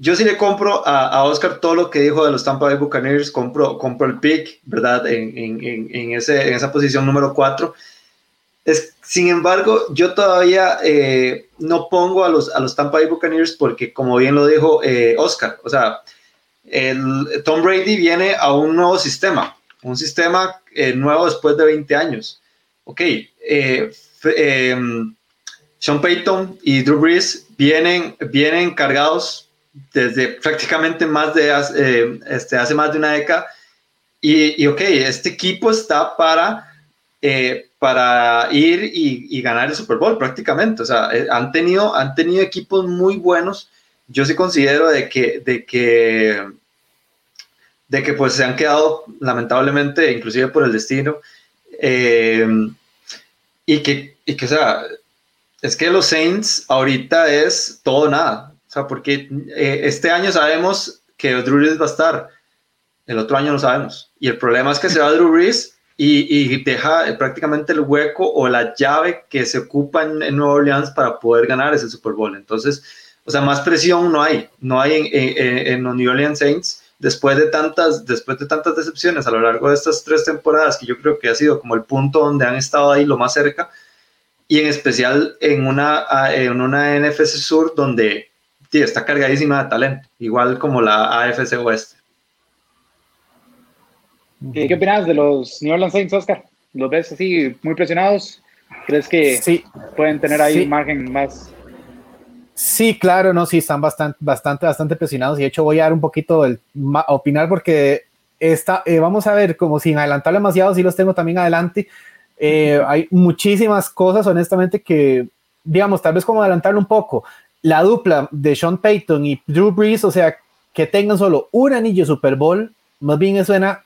yo sí le compro a, Oscar todo lo que dijo de los Tampa Bay Buccaneers, compro, compro el pick, ¿verdad? En, en, en, ese, en esa posición número 4. Es, sin embargo, yo todavía eh, no pongo a los, a los Tampa Bay Buccaneers porque, como bien lo dijo eh, Oscar, o sea, el, Tom Brady viene a un nuevo sistema, un sistema eh, nuevo después de 20 años. Ok, Sean Payton y Drew Brees vienen, vienen cargados desde prácticamente más de eh, este, hace más de una década. Y, y ok, este equipo está para, eh, para ir y, ganar el Super Bowl prácticamente. O sea, eh, han tenido, han tenido equipos muy buenos. Yo sí considero de que, de que, de que pues se han quedado lamentablemente, inclusive por el destino. y que, y que, o sea, es que los Saints ahorita es todo nada. O sea, porque eh, este año sabemos que Drew Brees va a estar, el otro año no sabemos. Y el problema es que se va Drew Brees y, deja eh, prácticamente el hueco o la llave que se ocupa en, Nueva Orleans para poder ganar ese Super Bowl. Entonces, o sea, más presión no hay, no hay en, los New Orleans Saints después de tantas, después de tantas decepciones a lo largo de estas tres temporadas, que yo creo que ha sido como el punto donde han estado ahí lo más cerca, y en especial en una, en una NFC Sur donde sí, está cargadísima de talento, igual como la AFC Oeste. ¿Qué, opinas de los New Orleans Saints, Oscar? ¿Los ves así muy presionados? ¿Crees que sí. pueden tener ahí margen más? Sí, claro, no, sí, están bastante, bastante, bastante presionados y de hecho voy a dar un poquito el, opinar porque está, eh, vamos a ver, como sin adelantar demasiado, sí los tengo también adelante. Eh, hay muchísimas cosas, honestamente, que, digamos, tal vez como adelantarlo un poco la dupla de Sean Payton y Drew Brees, o sea, que tengan solo un anillo Super Bowl, más bien suena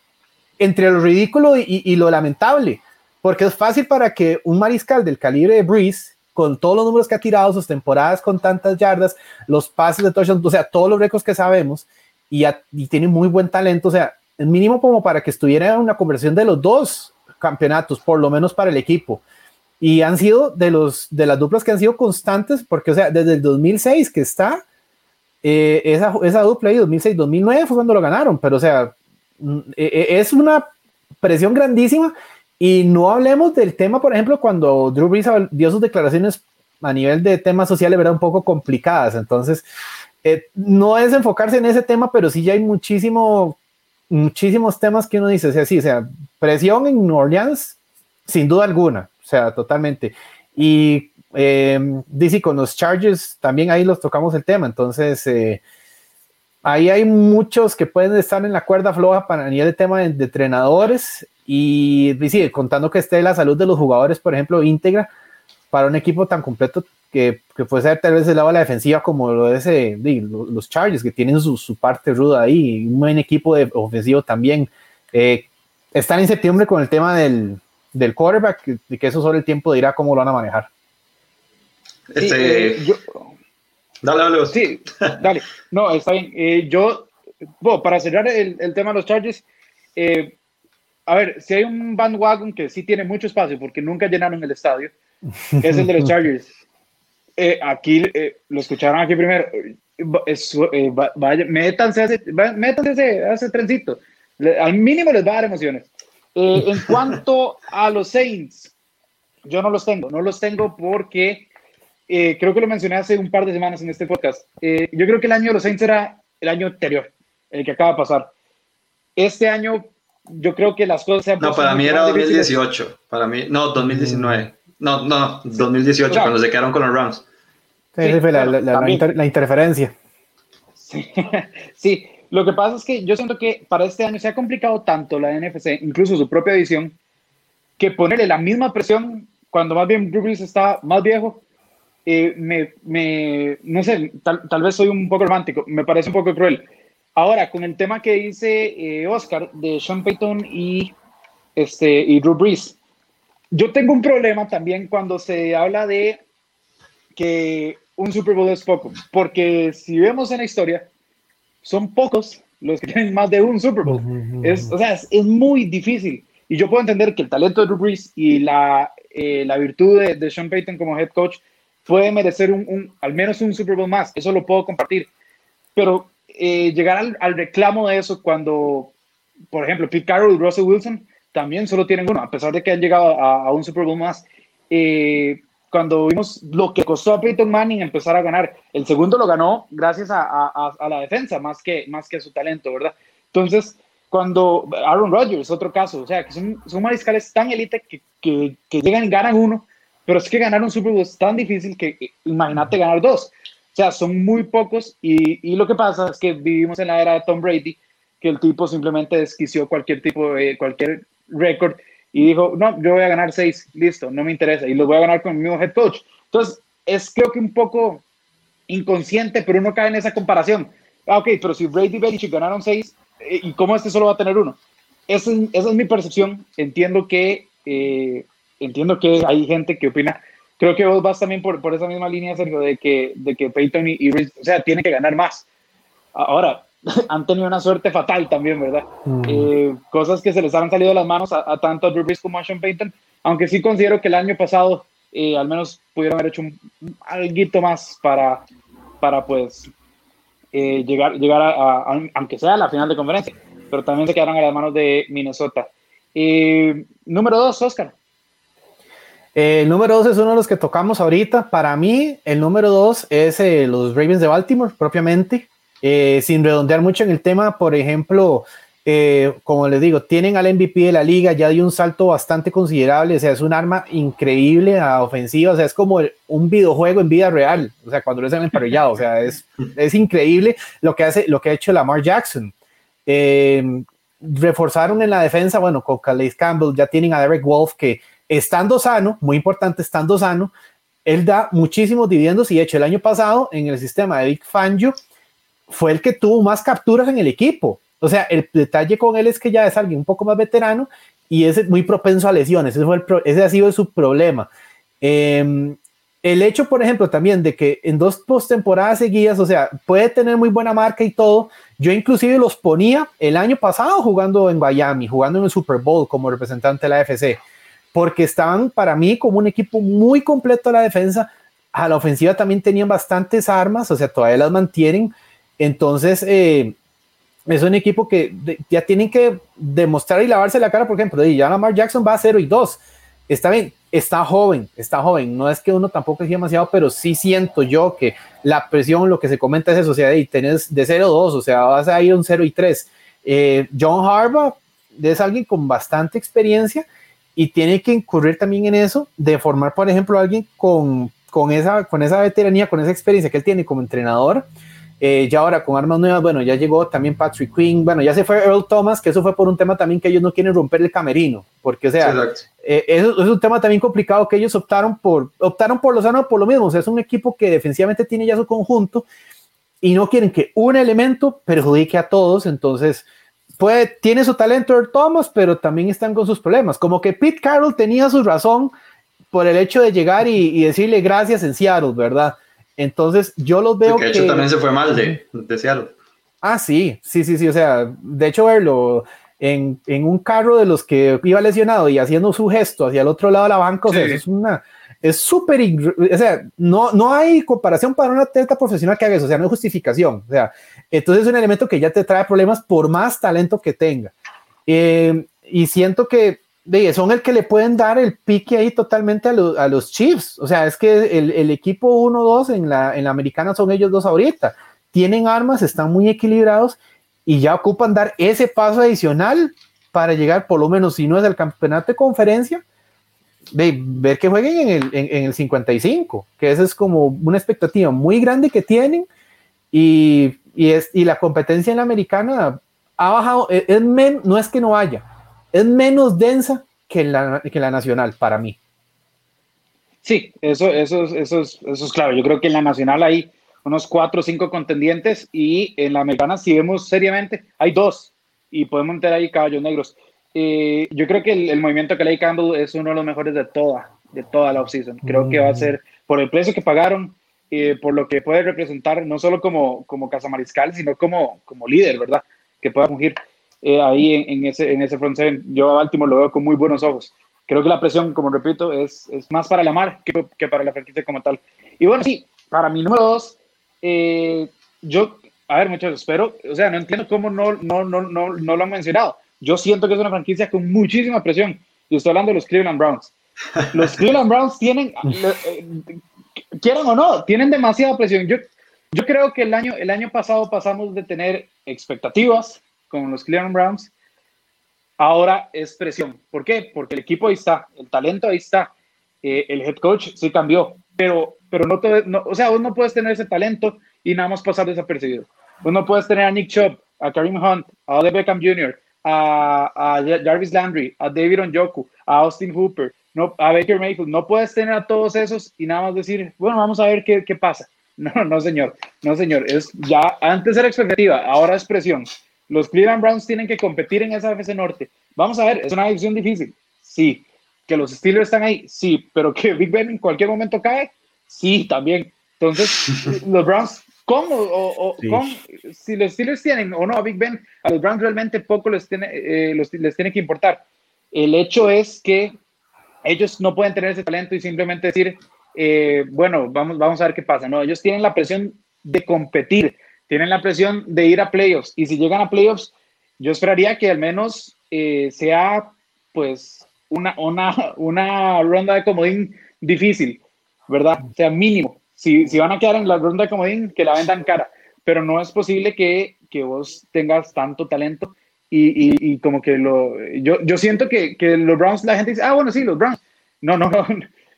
entre lo ridículo y, lo lamentable, porque es fácil para que un mariscal del calibre de Brees, con todos los números que ha tirado, sus temporadas con tantas yardas, los pases de touchdown, o sea, todos los récords que sabemos, y, y tiene muy buen talento, o sea, el mínimo como para que estuviera en una conversión de los dos campeonatos, por lo menos para el equipo. Y han sido de, los, de las duplas que han sido constantes, porque, o sea, desde el 2006 que está, eh, esa, esa dupla ahí, 2006-2009 fue cuando lo ganaron, pero, o sea, mm, e, e, es una presión grandísima. Y no hablemos del tema, por ejemplo, cuando Drew Brees dio sus declaraciones a nivel de temas sociales, ¿verdad? Un poco complicadas, entonces, eh, no es enfocarse en ese tema, pero sí ya hay muchísimo, muchísimos temas que uno dice, o sea, sí, o sea, presión en New Orleans, sin duda alguna, o sea, totalmente. Y eh, dice con los Chargers también ahí los tocamos el tema, entonces eh, ahí hay muchos que pueden estar en la cuerda floja para nivel de tema de, entrenadores y dice, contando que esté la salud de los jugadores, por ejemplo, íntegra para un equipo tan completo que, que puede ser tal vez el lado de la defensiva como lo es eh, los Chargers, que tienen su, su, parte ruda ahí, un buen equipo de ofensivo también. Eh, están en septiembre con el tema del, del quarterback y que eso sobre el tiempo dirá cómo lo van a manejar. Este, eh, dale, dale. Sí, dale. No, está bien. Eh, yo, bueno, para cerrar el, el, tema de los Chargers, eh, a ver, si hay un bandwagon que sí tiene mucho espacio porque nunca llenaron el estadio, es el de los Chargers. Aquí lo escucharon aquí primero. vaya, métanse, a ese, métanse a ese trencito. Al mínimo les va a dar emociones. Eh, en cuanto a los Saints, yo no los tengo, no los tengo porque eh, creo que lo mencioné hace un par de semanas en este podcast. Eh, yo creo que el año de los Saints era el año anterior, el que acaba de pasar. Este año, yo creo que las cosas se han No, para mí era 2018. Para mí, no, 2019. No, no, 2018, cuando se quedaron con los Rams. Sí, fue la, la, interferencia. Sí, sí, lo que pasa es que yo siento que para este año se ha complicado tanto la NFC, incluso su propia edición, que ponerle la misma presión cuando más bien Drew está más viejo, eh, me, me, no sé, tal, tal, vez soy un poco romántico, me parece un poco cruel. Ahora, con el tema que dice eh, Oscar de Sean Payton y, este, y Drew Brees, yo tengo un problema también cuando se habla de que un Super Bowl es poco, porque si vemos en la historia, son pocos los que tienen más de un Super Bowl. Es, o sea, es, es muy difícil. Y yo puedo entender que el talento de Drew Brees y la, eh, la virtud de, de, Sean Payton como head coach puede merecer un, un, al menos un Super Bowl más. Eso lo puedo compartir. Pero eh, llegar al, al, reclamo de eso cuando, por ejemplo, Pete Carroll y Russell Wilson también solo tienen uno, a pesar de que han llegado a, a un Super Bowl más. Eh, cuando vimos lo que costó a Peyton Manning empezar a ganar, el segundo lo ganó gracias a, a, a la defensa más que, más que a su talento, ¿verdad? Entonces, cuando Aaron Rodgers, otro caso, o sea, que son, son mariscales tan élite que, que, que, llegan y ganan uno, pero es que ganar un Super Bowl es tan difícil que imagínate ganar dos. O sea, son muy pocos y, y, lo que pasa es que vivimos en la era de Tom Brady, que el tipo simplemente desquició cualquier tipo de, cualquier récord y dijo, no, yo voy a ganar seis, listo, no me interesa, y los voy a ganar con el mismo head coach. Entonces, es creo que un poco inconsciente, pero uno cae en esa comparación. Ah, ok, pero si Brady y Belichick ganaron seis, eh, ¿y cómo este solo va a tener uno? Esa es, esa es mi percepción. Entiendo que, eh, entiendo que hay gente que opina. Creo que vos vas también por, por esa misma línea, Sergio, de que, de que Peyton y, y o sea, tienen que ganar más. Ahora, han tenido una suerte fatal también, ¿verdad? Mm. Eh, cosas que se les han salido de las manos a, a tanto a Drew Brees como a Sean Payton, aunque sí considero que el año pasado eh, al menos pudieron haber hecho un, un algo más para, para pues eh, llegar, llegar a, a, aunque sea a la final de conferencia, pero también se quedaron a las manos de Minnesota. Eh, número dos, Oscar. El número dos es uno de los que tocamos ahorita. Para mí, el número dos es eh, los Ravens de Baltimore, propiamente. Sin redondear mucho en el tema, por ejemplo, eh, como les digo, tienen al MVP de la liga, ya dio un salto bastante considerable, o sea, es un arma increíble a ofensiva, o sea, es como un videojuego en vida real, o sea, cuando lo hacen emparellado, o sea, es, es increíble lo que, hace, lo que ha hecho Lamar Jackson. Eh, reforzaron en la defensa, bueno, con Calais Campbell, ya tienen a Derek Wolf, que estando sano, muy importante, estando sano, él da muchísimos dividendos y de hecho el año pasado en el sistema de Vic Fangio fue el que tuvo más capturas en el equipo. O sea, el detalle con él es que ya es alguien un poco más veterano y es muy propenso a lesiones. Ese, fue ese ha sido su problema. Eh, el hecho, por ejemplo, también de que en dos postemporadas seguidas, o sea, puede tener muy buena marca y todo. Yo inclusive los ponía el año pasado jugando en Miami, jugando en el Super Bowl como representante de la FC, porque estaban para mí como un equipo muy completo a la defensa. A la ofensiva también tenían bastantes armas, o sea, todavía las mantienen. Entonces, eh, es un equipo que ya tienen que demostrar y lavarse la cara, por ejemplo, de ya Lamar Jackson va a 0 y 2. Está bien, está joven, está joven. No es que uno tampoco es demasiado, pero sí siento yo que la presión, lo que se comenta es eso, o sea, de tenés de 0 2, o sea, vas a ir un 0 y 3. Eh, John Harbaugh es alguien con bastante experiencia y tiene que incurrir también en eso, de formar, por ejemplo, a alguien con, con, esa, con esa veteranía, con esa experiencia que él tiene como entrenador eh, ya ahora con armas nuevas, bueno, ya llegó también Patrick Quinn, bueno, ya se fue Earl Thomas, que eso fue por un tema también que ellos no quieren romper el camerino, porque o sea, eh, eso, es un tema también complicado que ellos optaron por, optaron por Lozano por lo mismo, o sea, es un equipo que defensivamente tiene ya su conjunto y no quieren que un elemento perjudique a todos, entonces puede, tiene su talento Earl Thomas, pero también están con sus problemas, como que Pete Carroll tenía su razón por el hecho de llegar y, y decirle gracias en Seattle, ¿verdad? Entonces, yo los veo. Que de hecho que, también se fue mal de, de Seattle. Ah, sí, sí, sí, sí. O sea, de hecho, verlo en, en, un carro de los que iba lesionado y haciendo su gesto hacia el otro lado de la banca, sí. o sea, es una. Es súper. O sea, no, no hay comparación para un atleta profesional que haga eso. O sea, no hay justificación. O sea, entonces es un elemento que ya te trae problemas por más talento que tenga. Eh, y siento que son el que le pueden dar el pique ahí totalmente a, a los Chiefs. O sea, es que el, el equipo 1-2 en la, en la americana son ellos dos ahorita. Tienen armas, están muy equilibrados y ya ocupan dar ese paso adicional para llegar, por lo menos, si no es el campeonato de conferencia, de ver que jueguen en el, en, el 55, que esa es como una expectativa muy grande que tienen y, y, es, y la competencia en la americana ha bajado, es, es no es que no haya, es menos densa que la, que la nacional para mí. Sí, eso, eso, eso, es, eso es claro. Yo creo que en la nacional hay unos cuatro o cinco contendientes y en la americana, si vemos seriamente, hay dos y podemos meter ahí caballos negros. Eh, yo creo que el, movimiento que le Campbell es uno de los mejores de toda, de toda la offseason. Creo que va a mm. ser por el precio que pagaron, eh, por lo que puede representar, no solo como, como Casamariscal, sino como, como líder, ¿verdad? Que pueda fungir. Eh, ahí en, ese, en ese front seven. Yo a Baltimore lo veo con muy buenos ojos. Creo que la presión, como repito, es, es más para la mar que, que, para la franquicia como tal. Y bueno, sí, para mi número dos, eh, yo, a ver, muchachos, espero, o sea, no entiendo cómo no, no, no, no, no lo han mencionado. Yo siento que es una franquicia con muchísima presión. Y estoy hablando de los Cleveland Browns. Los Cleveland Browns tienen, eh, quieran o no, tienen demasiada presión. Yo, yo creo que el año, el año pasado pasamos de tener expectativas con los Cleveland Browns, ahora es presión. ¿Por qué? Porque el equipo ahí está, el talento ahí está, eh, el head coach sí cambió, pero, pero no, no, o sea, vos no puedes tener ese talento y nada más pasar desapercibido. Vos no puedes tener a Nick Chubb, a Kareem Hunt, a Odell Beckham Jr., a, Jarvis Landry, a David Onjoku, a Austin Hooper, no, a Baker Mayfield. No puedes tener a todos esos y nada más decir, bueno, vamos a ver qué, qué pasa. No, no, señor. No, señor. Es ya antes era expectativa, ahora es presión. Los Cleveland Browns tienen que competir en esa FC Norte. Vamos a ver, es una decisión difícil. Sí. Que los Steelers están ahí, sí. Pero que Big Ben en cualquier momento cae, sí, también. Entonces, los Browns, ¿cómo? O, si los Steelers tienen o no a Big Ben, a los Browns realmente poco les tiene, eh, les tiene que importar. El hecho es que ellos no pueden tener ese talento y simplemente decir, eh, bueno, vamos, vamos a ver qué pasa. No, ellos tienen la presión de competir tienen la presión de ir a playoffs y si llegan a playoffs, yo esperaría que al menos eh, sea pues una, una, una ronda de comodín difícil, ¿verdad? O sea, mínimo. Si, si van a quedar en la ronda de comodín, que la vendan cara, pero no es posible que, que vos tengas tanto talento y, y, y, como que lo... Yo, yo siento que, que los Browns, la gente dice, ah, bueno, sí, los Browns. No, no, no,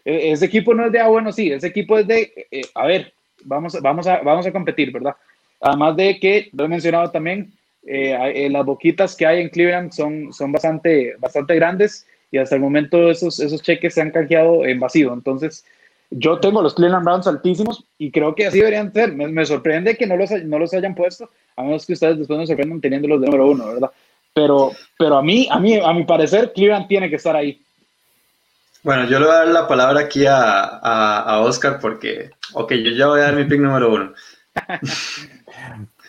e, ese equipo no es de, ah, bueno, sí, ese equipo es de, eh, a ver, vamos, vamos, a, vamos a competir, ¿verdad? Además de que, lo he mencionado también, eh, eh, las boquitas que hay en Cleveland son, son bastante, bastante grandes y hasta el momento esos, esos cheques se han canjeado en vacío. Entonces, yo tengo los Cleveland Browns altísimos y creo que así deberían ser. Me, sorprende que no los, no los hayan puesto, a menos que ustedes después nos sorprendan teniéndolos de número uno, ¿verdad? Pero, pero a mí, a mí, a mi parecer, Cleveland tiene que estar ahí. Bueno, yo le voy a dar la palabra aquí a, a, a Oscar porque, ok, yo ya voy a dar mi pick número uno.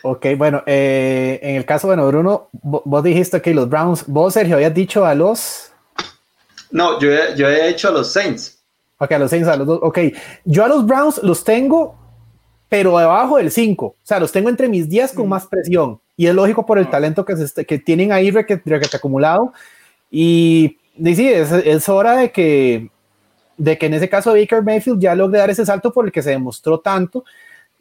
Ok, bueno, eh, en el caso, bueno, Bruno, vos dijiste que los Browns, vos, Sergio, habías dicho a los... No, yo, yo he hecho a los Saints. Ok, a los Saints, a los dos, ok. Yo a los Browns los tengo, pero debajo del 5, o sea, los tengo entre mis 10 con mm. más presión, y es lógico por el ah. talento que, se, que tienen ahí que acumulado, y, y sí, es, es hora de que, de que en ese caso Baker Mayfield ya logre dar ese salto por el que se demostró tanto,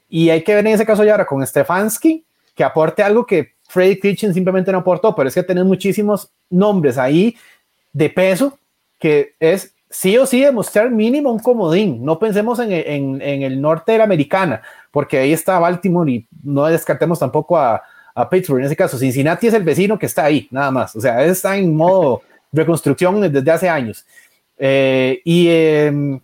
y hay que ver en ese caso ya ahora con Stefanski, que aporte algo que Freddy Kitchen simplemente no aportó, pero es que tenés muchísimos nombres ahí de peso que es sí o sí demostrar mínimo un comodín. No pensemos en, en, en, el norte de la americana, porque ahí está Baltimore y no descartemos tampoco a, a, Pittsburgh. En ese caso, Cincinnati es el vecino que está ahí, nada más. O sea, está en modo reconstrucción desde hace años. Eh, y eh,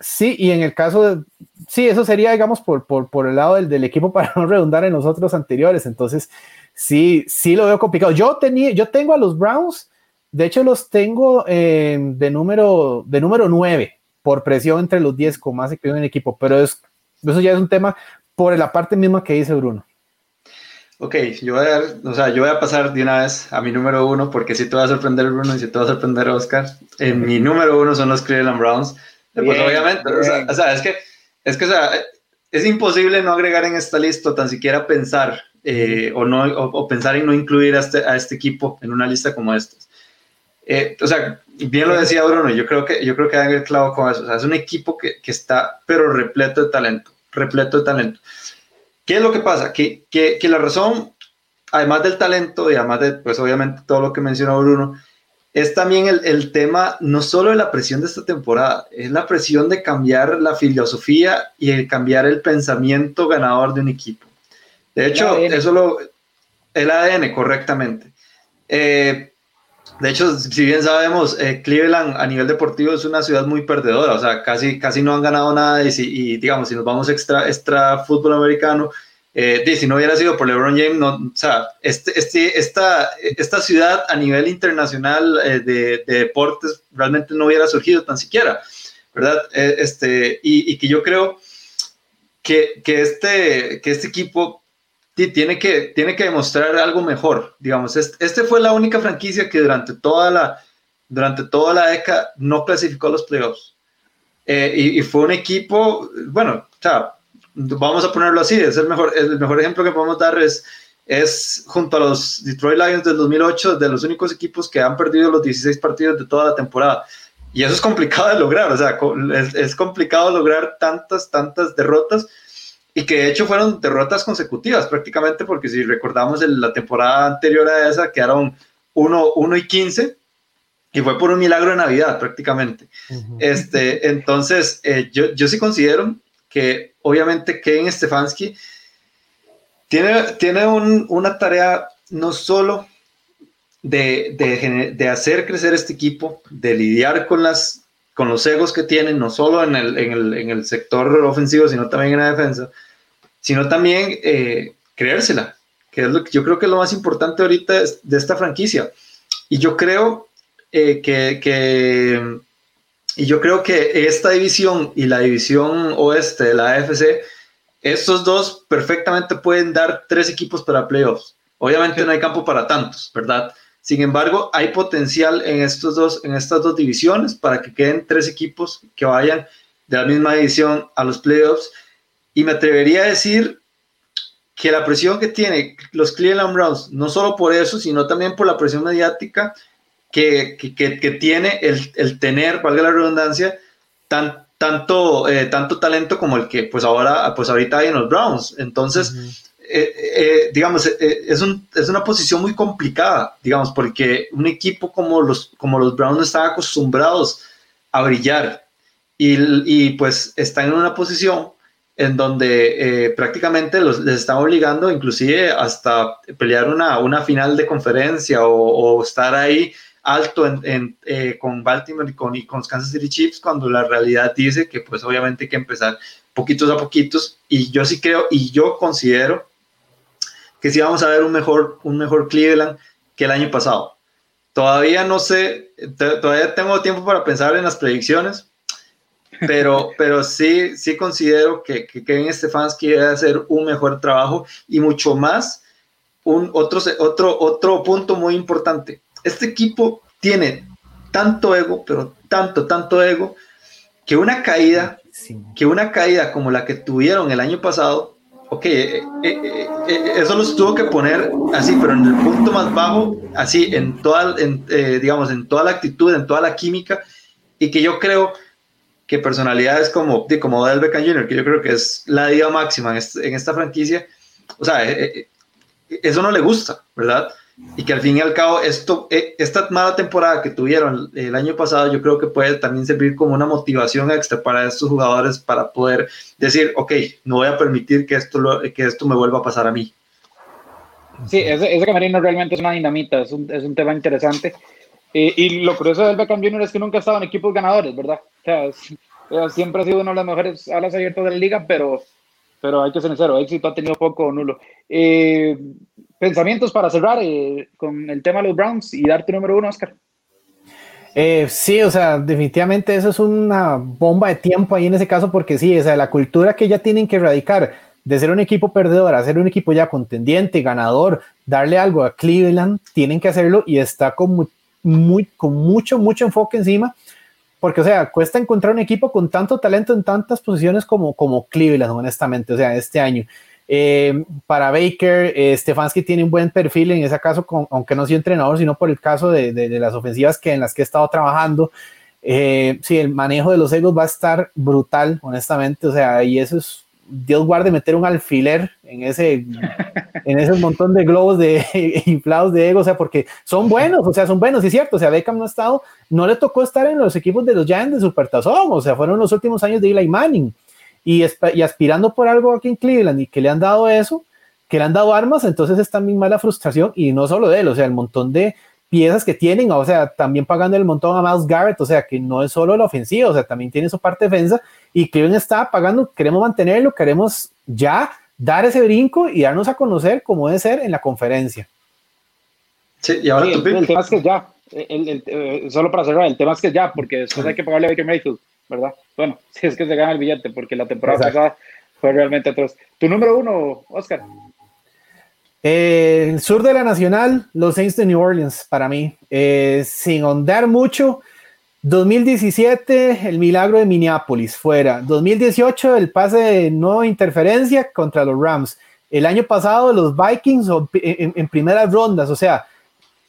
Sí, y en el caso de, sí, eso sería, digamos, por, por, por el lado del, del, equipo para no redundar en los otros anteriores. Entonces, sí, sí lo veo complicado. Yo, tenía, yo tengo a los Browns, de hecho los tengo eh, de, número, de número 9 por presión entre los 10 con más equipo en el equipo, pero es, eso ya es un tema por la parte misma que dice Bruno. Ok, yo voy, a, o sea, yo voy a pasar de una vez a mi número uno, porque si te va a sorprender Bruno y si te va a sorprender Oscar. En mi número uno son los Cleveland Browns. Pues obviamente, o sea, es que, es que, o sea, es imposible no agregar en esta lista, tan siquiera pensar eh, o, no, o, pensar en no incluir a este, a este equipo en una lista como esta. eh, o sea, bien lo decía Bruno, yo creo que, yo creo que dan el clavo con eso. O sea, es un equipo que, que está, pero repleto de talento, repleto de talento. ¿Qué es lo que pasa? Que, que, que la razón, además del talento y además de, pues obviamente todo lo que mencionó Bruno, es también el, el, tema no solo de la presión de esta temporada, es la presión de cambiar la filosofía y el cambiar el pensamiento ganador de un equipo. De hecho, eso lo, el ADN correctamente. Eh, de hecho, si bien sabemos, eh, Cleveland a nivel deportivo es una ciudad muy perdedora, o sea, casi, casi no han ganado nada y, si, y digamos, si nos vamos extra, extra fútbol americano, eh, si no hubiera sido por LeBron James, no, o sea, este, este, esta, esta ciudad a nivel internacional eh, de, de, deportes realmente no hubiera surgido tan siquiera, ¿verdad? Eh, este, y, y, que yo creo que, que, este, que este equipo tiene que, tiene que demostrar algo mejor, digamos, este, este fue la única franquicia que durante toda la, durante toda la década no clasificó a los playoffs. Eh, y, y, fue un equipo, bueno, o sea, vamos a ponerlo así, es el mejor, el mejor ejemplo que podemos dar es, es junto a los Detroit Lions del 2008, de los únicos equipos que han perdido los 16 partidos de toda la temporada. Y eso es complicado de lograr, o sea, es, es complicado lograr tantas, tantas derrotas y que de hecho fueron derrotas consecutivas prácticamente, porque si recordamos la temporada anterior a esa, quedaron 1, 1 y 15 y fue por un milagro de Navidad prácticamente. Uh -huh. este, entonces, eh, yo, yo sí considero que obviamente Kevin Stefanski tiene, tiene un, una tarea no solo de, de, de, hacer crecer este equipo, de lidiar con, las, con los egos que tienen, no solo en el, en el, en el sector ofensivo, sino también en la defensa, sino también eh, creérsela, que es lo que yo creo que es lo más importante ahorita de esta franquicia. Y yo creo eh, que, que y yo creo que esta división y la división oeste de la AFC, estos dos perfectamente pueden dar tres equipos para playoffs. Obviamente no hay campo para tantos, ¿verdad? Sin embargo, hay potencial en, estos dos, en estas dos divisiones para que queden tres equipos que vayan de la misma división a los playoffs. Y me atrevería a decir que la presión que tiene los Cleveland Browns, no solo por eso, sino también por la presión mediática, que, que, que tiene el, el, tener, valga la redundancia, tan, tanto, eh, tanto talento como el que pues ahora, pues ahorita hay en los Browns. Entonces, uh -huh. eh, eh, digamos, es, un, es, una posición muy complicada, digamos, porque un equipo como los, como los Browns están acostumbrados a brillar y, y pues están en una posición en donde eh, prácticamente los, les están obligando inclusive hasta pelear una, una final de conferencia o, o estar ahí alto en, en, eh, con Baltimore y con, y con Kansas City Chiefs cuando la realidad dice que pues obviamente hay que empezar poquitos a poquitos. Y yo sí creo y yo considero que sí vamos a ver un mejor, un mejor Cleveland que el año pasado. Todavía no sé, todavía tengo tiempo para pensar en las predicciones, pero, pero sí, sí considero que, que Kevin Stefanski debe hacer un mejor trabajo y mucho más. Un otro, otro, otro punto muy importante este equipo tiene tanto ego, pero tanto, tanto ego, que una caída, sí. que una caída como la que tuvieron el año pasado, ok, eh, eh, eh, eso los tuvo que poner así, pero en el punto más bajo, así, en toda, en, digamos, en toda la actitud, en toda la química, y que yo creo que personalidades como, como Del Beckham Jr., que yo creo que es la diva máxima en, este, en esta franquicia, o sea, eso no le gusta, ¿verdad? Y que al fin y al cabo esto, eh, esta mala temporada que tuvieron el año pasado yo creo que puede también servir como una motivación extra para estos jugadores para poder decir, ok, no voy a permitir que esto, lo, que esto me vuelva a pasar a mí. Sí, ese, ese camerino realmente es una dinamita, es un, es un tema interesante. Eh, y lo curioso del Beckham Jr. es que nunca ha estado en equipos ganadores, ¿verdad? O sea, es, siempre ha sido una de las mejores alas abiertas de la liga, pero, pero hay que ser sincero, éxito ha tenido poco o nulo. Eh, pensamientos para cerrar eh, con el tema de los Browns y darte número uno, Oscar. Eh, sí, o sea, definitivamente eso es una bomba de tiempo ahí en ese caso, porque sí, o sea, la cultura que ya tienen que erradicar de ser un equipo perdedor a ser un equipo ya contendiente, ganador, darle algo a Cleveland, tienen que hacerlo y está con, muy, muy, con mucho, mucho enfoque encima, porque, o sea, cuesta encontrar un equipo con tanto talento en tantas posiciones como, como Cleveland, honestamente, o sea, este año. Eh, para Baker, eh, Stefanski tiene un buen perfil en ese caso, aunque no sea entrenador, sino por el caso de, las ofensivas que, en las que he estado trabajando. Eh, sí, el manejo de los egos va a estar brutal, honestamente. O sea, y eso es, Dios guarde meter un alfiler en ese, en ese montón de globos de inflados de ego, o sea, porque son buenos, o sea, son buenos, es cierto. O sea, Beckham no ha estado, no le tocó estar en los equipos de los Giants de Supertazón, o sea, fueron los últimos años de Eli Manning y, y aspirando por algo aquí en Cleveland y que le han dado eso, que le han dado armas, entonces es también mala frustración y no solo de él, o sea, el montón de piezas que tienen, o sea, también pagando el montón a Miles Garrett, o sea, que no es solo la ofensiva, o sea, también tiene su parte defensa y Cleveland está pagando, queremos mantenerlo, queremos ya dar ese brinco y darnos a conocer como debe ser en la conferencia. Sí, y ahora el, tema es que ya, eh, solo para cerrar, el tema es que ya, porque después hay que pagarle a Baker Mayfield. ¿Verdad? Bueno, si es que se gana el billete, porque la temporada pasada fue realmente atroz. ¿Tu número uno, Oscar? el sur de la Nacional, los Saints de New Orleans, para mí. Eh, sin ondar mucho, 2017, el milagro de Minneapolis, fuera. 2018, el pase de no interferencia contra los Rams. El año pasado, los Vikings en, primeras rondas, o sea,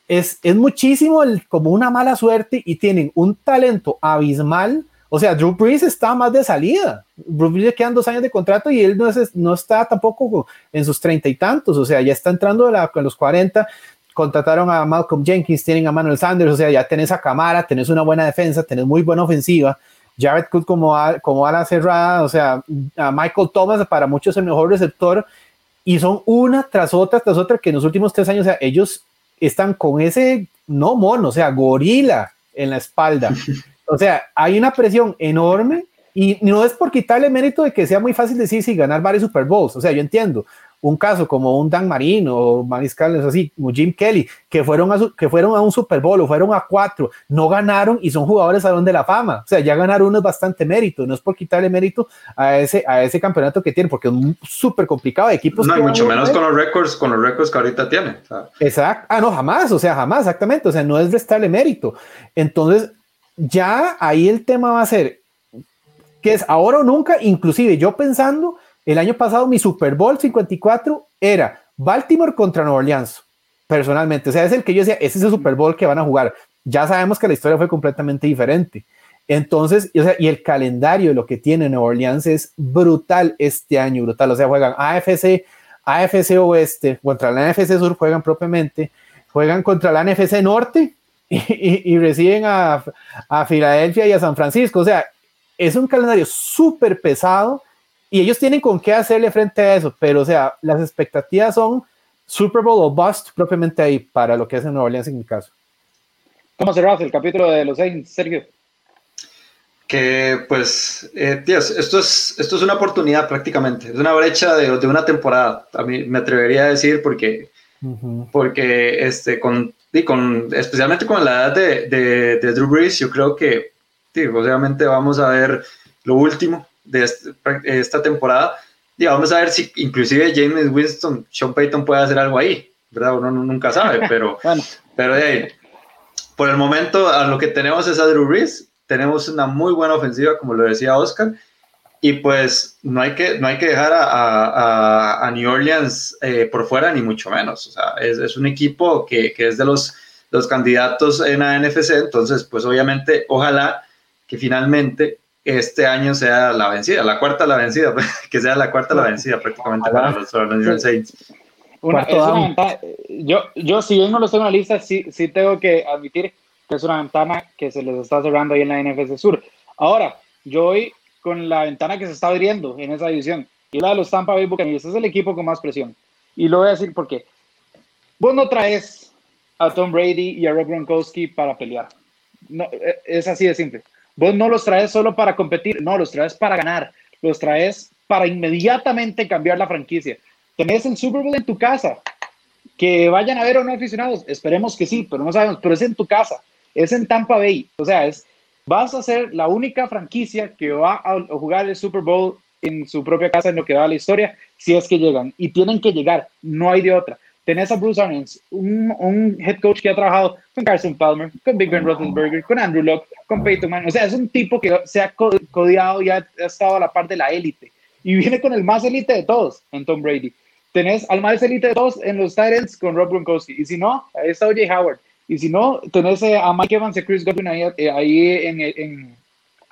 es, es muchísimo el, como una mala suerte y tienen un talento abismal o sea, Drew Brees está más de salida. Drew Brees le quedan dos años de contrato y él no, es, no está tampoco en sus treinta y tantos. O sea, ya está entrando a los cuarenta. Contrataron a Malcolm Jenkins, tienen a Manuel Sanders. O sea, ya tenés a Camara, tenés una buena defensa, tenés muy buena ofensiva. Jared Cook como, a, como a la cerrada. O sea, a Michael Thomas para muchos el mejor receptor. Y son una tras otra, tras otra, que en los últimos tres años, o sea, ellos están con ese, no mono, o sea, gorila en la espalda. O sea, hay una presión enorme y no es por quitarle mérito de que sea muy fácil decir si ganar varios Super Bowls. O sea, yo entiendo un caso como un Dan Marino o Mariscal, así, como Jim Kelly, que fueron, a que fueron a un Super Bowl o fueron a cuatro, no ganaron y son jugadores Salón de la Fama. O sea, ya ganar uno es bastante mérito, no es por quitarle mérito a ese, a ese campeonato que tiene, porque es súper complicado. Equipos no, y mucho menos con los récords, con los récords que ahorita tiene. Exacto. Ah, no, jamás, o sea, jamás, exactamente. O sea, no es restarle mérito. Entonces, ya ahí el tema va a ser que es ahora o nunca, inclusive yo pensando, el año pasado mi Super Bowl 54 era Baltimore contra Nueva Orleans, personalmente, o sea, es el que yo decía, ese es el Super Bowl que van a jugar. Ya sabemos que la historia fue completamente diferente. Entonces, o sea, y el calendario de lo que tiene Nueva Orleans es brutal este año, brutal. O sea, juegan AFC, AFC Oeste, contra la NFC Sur juegan propiamente, juegan contra la NFC Norte, y, reciben a, a, Filadelfia y a San Francisco. O sea, es un calendario súper pesado y ellos tienen con qué hacerle frente a eso, pero o sea, las expectativas son Super Bowl o bust propiamente ahí para lo que en Nueva Orleans en mi caso. ¿Cómo cerrás el capítulo de los Saints, Sergio? Que pues, eh, tíos, esto es, esto es una oportunidad prácticamente, es una brecha de, de una temporada, a mí me atrevería a decir porque, porque este, con y con, especialmente con la edad de, de, Drew Brees, yo creo que obviamente vamos a ver lo último de este, esta temporada. Y vamos a ver si inclusive James Winston, Sean Payton puede hacer algo ahí, ¿verdad? Uno nunca sabe, pero, pero por el momento a lo que tenemos es a Drew Brees, tenemos una muy buena ofensiva, como lo decía Oscar, y pues no hay que, no hay que dejar a, a, a New Orleans eh, por fuera, ni mucho menos. O sea, es, es un equipo que, que, es de los, los candidatos en la NFC, entonces pues obviamente ojalá que finalmente este año sea la vencida, la cuarta la vencida, que sea la cuarta la vencida prácticamente para los, New York Saints. Una, yo, yo, si bien no lo tengo en la lista, sí, sí tengo que admitir que es una ventana que se les está cerrando ahí en la NFC Sur. Ahora, yo hoy con la ventana que se está abriendo en esa división. Y la de los Tampa Bay Buccaneers es el equipo con más presión. Y lo voy a decir porque vos no traes a Tom Brady y a Rob Gronkowski para pelear. No, e, es así de simple. Vos no los traes solo para competir, no, los traes para ganar. Los traes para inmediatamente cambiar la franquicia. Tenés el Super Bowl en tu casa. Que vayan a ver o no aficionados, esperemos que sí, pero no sabemos, pero es en tu casa, es en Tampa Bay, o sea, es vas a ser la única franquicia que va a jugar el Super Bowl en su propia casa en lo que va a la historia, si es que llegan. Y tienen que llegar, no hay de otra. Tenés a Bruce Arians, un, head coach que ha trabajado con Carson Palmer, con Big Ben Roethlisberger, con Andrew Locke, con Peyton Manning. O sea, es un tipo que se ha codiado y ha, estado a la par de la élite. y viene con el más elite de todos en Tom Brady. Tenés al más elite de todos en los Titans con Rob Gronkowski. Y si no, ahí está O.J. Howard. Y si no, tenés eh, a Mike Evans y Chris Godwin ahí, eh, en, en,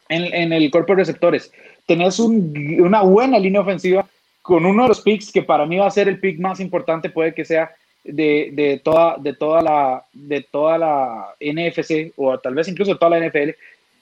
en, el cuerpo de receptores. Tenés una buena línea ofensiva con uno de los picks que para mí va a ser el pick más importante, puede que sea de, de, toda, de, toda, la, de toda la NFC o tal vez incluso de toda la NFL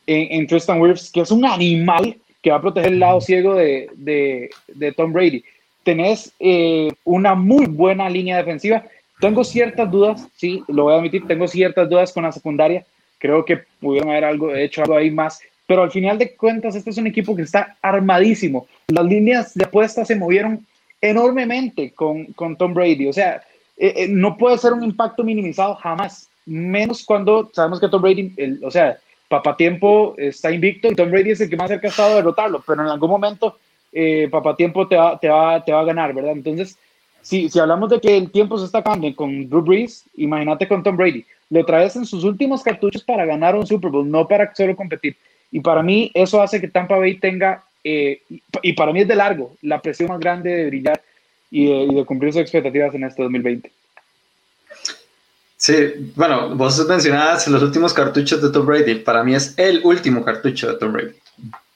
en, Tristan Wirfs, que es un animal que va a proteger el lado ciego de, de, de Tom Brady. Tenés eh, una muy buena línea defensiva. Tengo ciertas dudas, sí, lo voy a admitir, tengo ciertas dudas con la secundaria. Creo que pudieron haber algo, hecho algo ahí más, pero al final de cuentas, este es un equipo que está armadísimo. Las líneas de apuesta se movieron enormemente con, con Tom Brady. O sea, eh, eh, no puede ser un impacto minimizado jamás, menos cuando sabemos que Tom Brady, el, o sea, Papatiempo está invicto y Tom Brady es el que más cerca ha estado de derrotarlo, pero en algún momento eh, Papatiempo te va, te, va, te va a ganar, ¿verdad? Entonces, si, si hablamos de que el tiempo se está acabando con Drew Brees, imagínate con Tom Brady. Lo traes en sus últimos cartuchos para ganar un Super Bowl, no para solo competir. Y para mí eso hace que Tampa Bay tenga, eh, y para mí es de largo, la presión más grande de brillar y de, y de cumplir sus expectativas en este 2020. Sí, bueno, vos mencionabas los últimos cartuchos de Tom Brady. Para mí es el último cartucho de Tom Brady.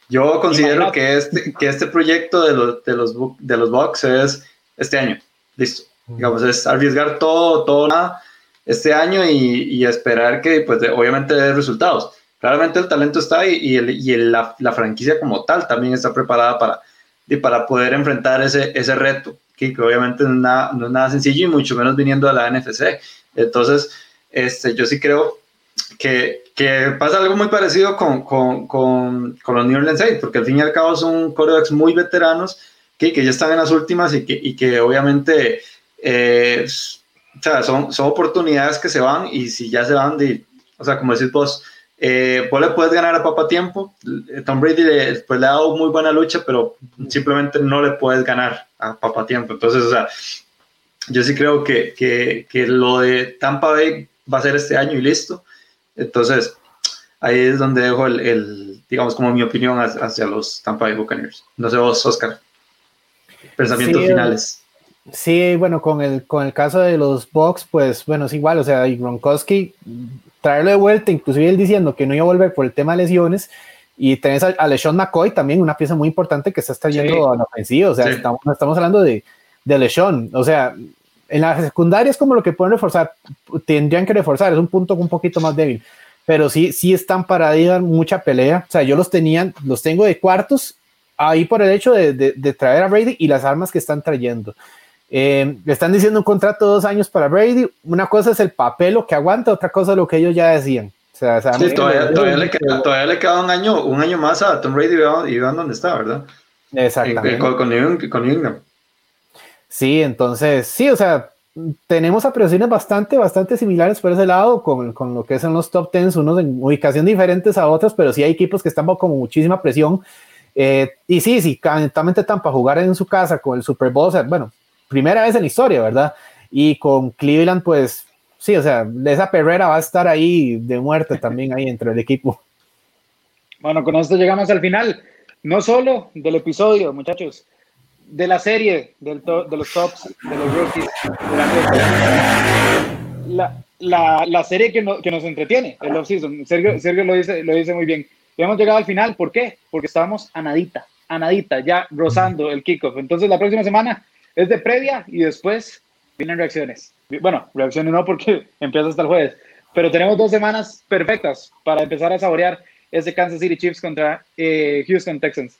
Yo considero que este, que este proyecto de los, de los, de los Bucks es este año. Listo. Digamos, es arriesgar todo, todo nada este año y, y esperar que, pues, obviamente, dé resultados. Claramente el talento está ahí y, el, y la, la, franquicia como tal también está preparada para, y para poder enfrentar ese, ese reto, que, que obviamente no es, nada, no es nada sencillo y mucho menos viniendo de la NFC entonces, este, yo sí creo que, que pasa algo muy parecido con, con, con, con, los New Orleans Saints, porque al fin y al cabo son corebacks muy veteranos que, que ya están en las últimas y que, y que obviamente eh, o sea, son, son oportunidades que se van y si ya se van de, o sea, como decís vos, eh, vos le puedes ganar a Papa Tiempo. Tom Brady le, pues, le ha dado muy buena lucha, pero simplemente no le puedes ganar a Papa Tiempo. Entonces, o sea, yo sí creo que, que, que, lo de Tampa Bay va a ser este año y listo. Entonces, ahí es donde dejo el, el digamos, como mi opinión hacia los Tampa Bay Buccaneers. No sé vos, Oscar. Pensamientos finales. Sí, bueno, con el, con el caso de los Bucks, pues bueno, es igual, o sea, y Gronkowski, traerlo de vuelta, inclusive él diciendo que no iba a volver por el tema de lesiones, y tenés a, LeSean McCoy también, una pieza muy importante que está trayendo a la ofensiva, o sea, estamos, estamos hablando de, de LeSean, o sea, en la secundaria es como lo que pueden reforzar, tendrían que reforzar, es un punto un poquito más débil, pero sí, sí están para dar mucha pelea, o sea, yo los tenían, los tengo de cuartos ahí por el hecho de, de, traer a Brady y las armas que están trayendo. Eh, le están diciendo un contrato de dos años para Brady, una cosa es el papel lo que aguanta, otra cosa es lo que ellos ya decían. O sea, sí, todavía, todavía, le queda, todavía, le queda, un año, un año más a Tom Brady y vean dónde está, ¿verdad? Exactamente. Con, con, con, Sí, entonces, sí, o sea, tenemos apreciaciones bastante, bastante similares por ese lado, con, con lo que son los top tens, unos en ubicación diferentes a otros, pero sí hay equipos que están bajo muchísima presión. Eh, y sí, sí, también Tampa jugar en su casa con el Super Bowl, bueno, primera vez en la historia, ¿verdad? Y con Cleveland, pues sí, o sea, esa perrera va a estar ahí de muerte también ahí entre el equipo. Bueno, con esto llegamos al final, no solo del episodio, muchachos, de la serie, de los tops, de los rookies. La, la, la, serie que, nos entretiene, el off-season. Sergio, Sergio lo, dice, lo dice muy bien. Y hemos llegado al final, ¿por qué? Porque estábamos a nadita, a nadita, ya rozando el kickoff. Entonces la próxima semana es de previa y después vienen reacciones. Bueno, reacciones no porque empieza hasta el jueves, pero tenemos dos semanas perfectas para empezar a saborear ese Kansas City Chiefs contra eh, Houston Texans.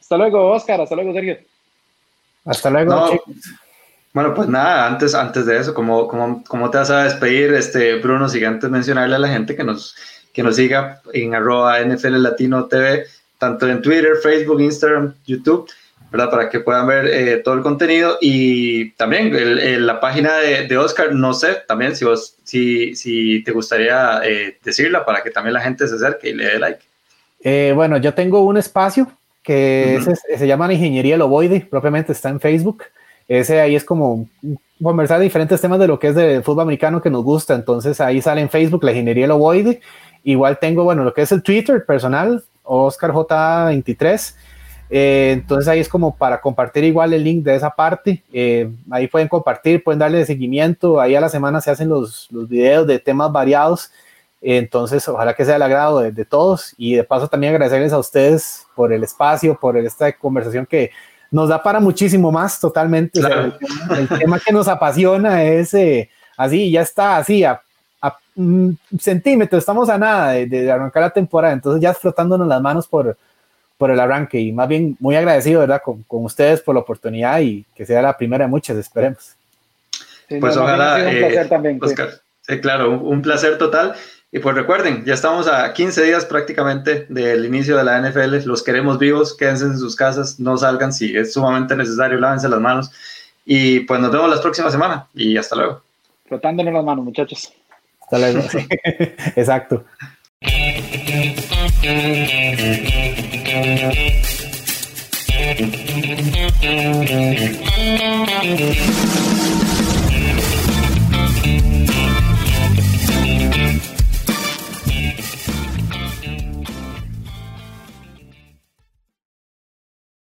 Hasta luego, Oscar. Hasta luego, Sergio. Hasta luego. bueno, pues nada, antes, antes de eso, ¿cómo, cómo, cómo te vas a despedir, este, Bruno? Si antes mencionarle a la gente que nos, que nos siga en arroba NFL Latino TV, tanto en Twitter, Facebook, Instagram, YouTube, ¿verdad? Para que puedan ver eh, todo el contenido y también la página de, de, Oscar, no sé, también si, vos, si, si te gustaría eh, decirla para que también la gente se acerque y le dé like. Eh, bueno, yo tengo un espacio que se llama Ingeniería Loboide, propiamente está en Facebook. Ese ahí es como conversar de diferentes temas de lo que es de fútbol americano que nos gusta. Entonces ahí sale en Facebook la Ingeniería Loboide. Igual tengo, bueno, lo que es el Twitter personal, OscarJ23. Eh, entonces ahí es como para compartir igual el link de esa parte. Eh, ahí pueden compartir, pueden darle seguimiento. Ahí a la semana se hacen los, los videos de temas variados. entonces, ojalá que sea el agrado de, todos. Y de paso también agradecerles a ustedes por el espacio, por esta conversación que nos da para muchísimo más totalmente. el, tema, que nos apasiona es eh, así, ya está así, a, un centímetro, estamos a nada de, de arrancar la temporada. Entonces ya flotándonos las manos por por el arranque y más bien muy agradecido, ¿verdad? Con, con ustedes por la oportunidad y que sea la primera de muchas, esperemos. pues ojalá, un placer eh, también, Oscar. Sí. claro, un, placer total. Y pues recuerden, ya estamos a 15 días prácticamente del inicio de la NFL. Los queremos vivos, quédense en sus casas, no salgan si es sumamente necesario, lávense las manos. Y pues nos vemos la próxima semana y hasta luego. Frotándonos las manos, muchachos. Exacto.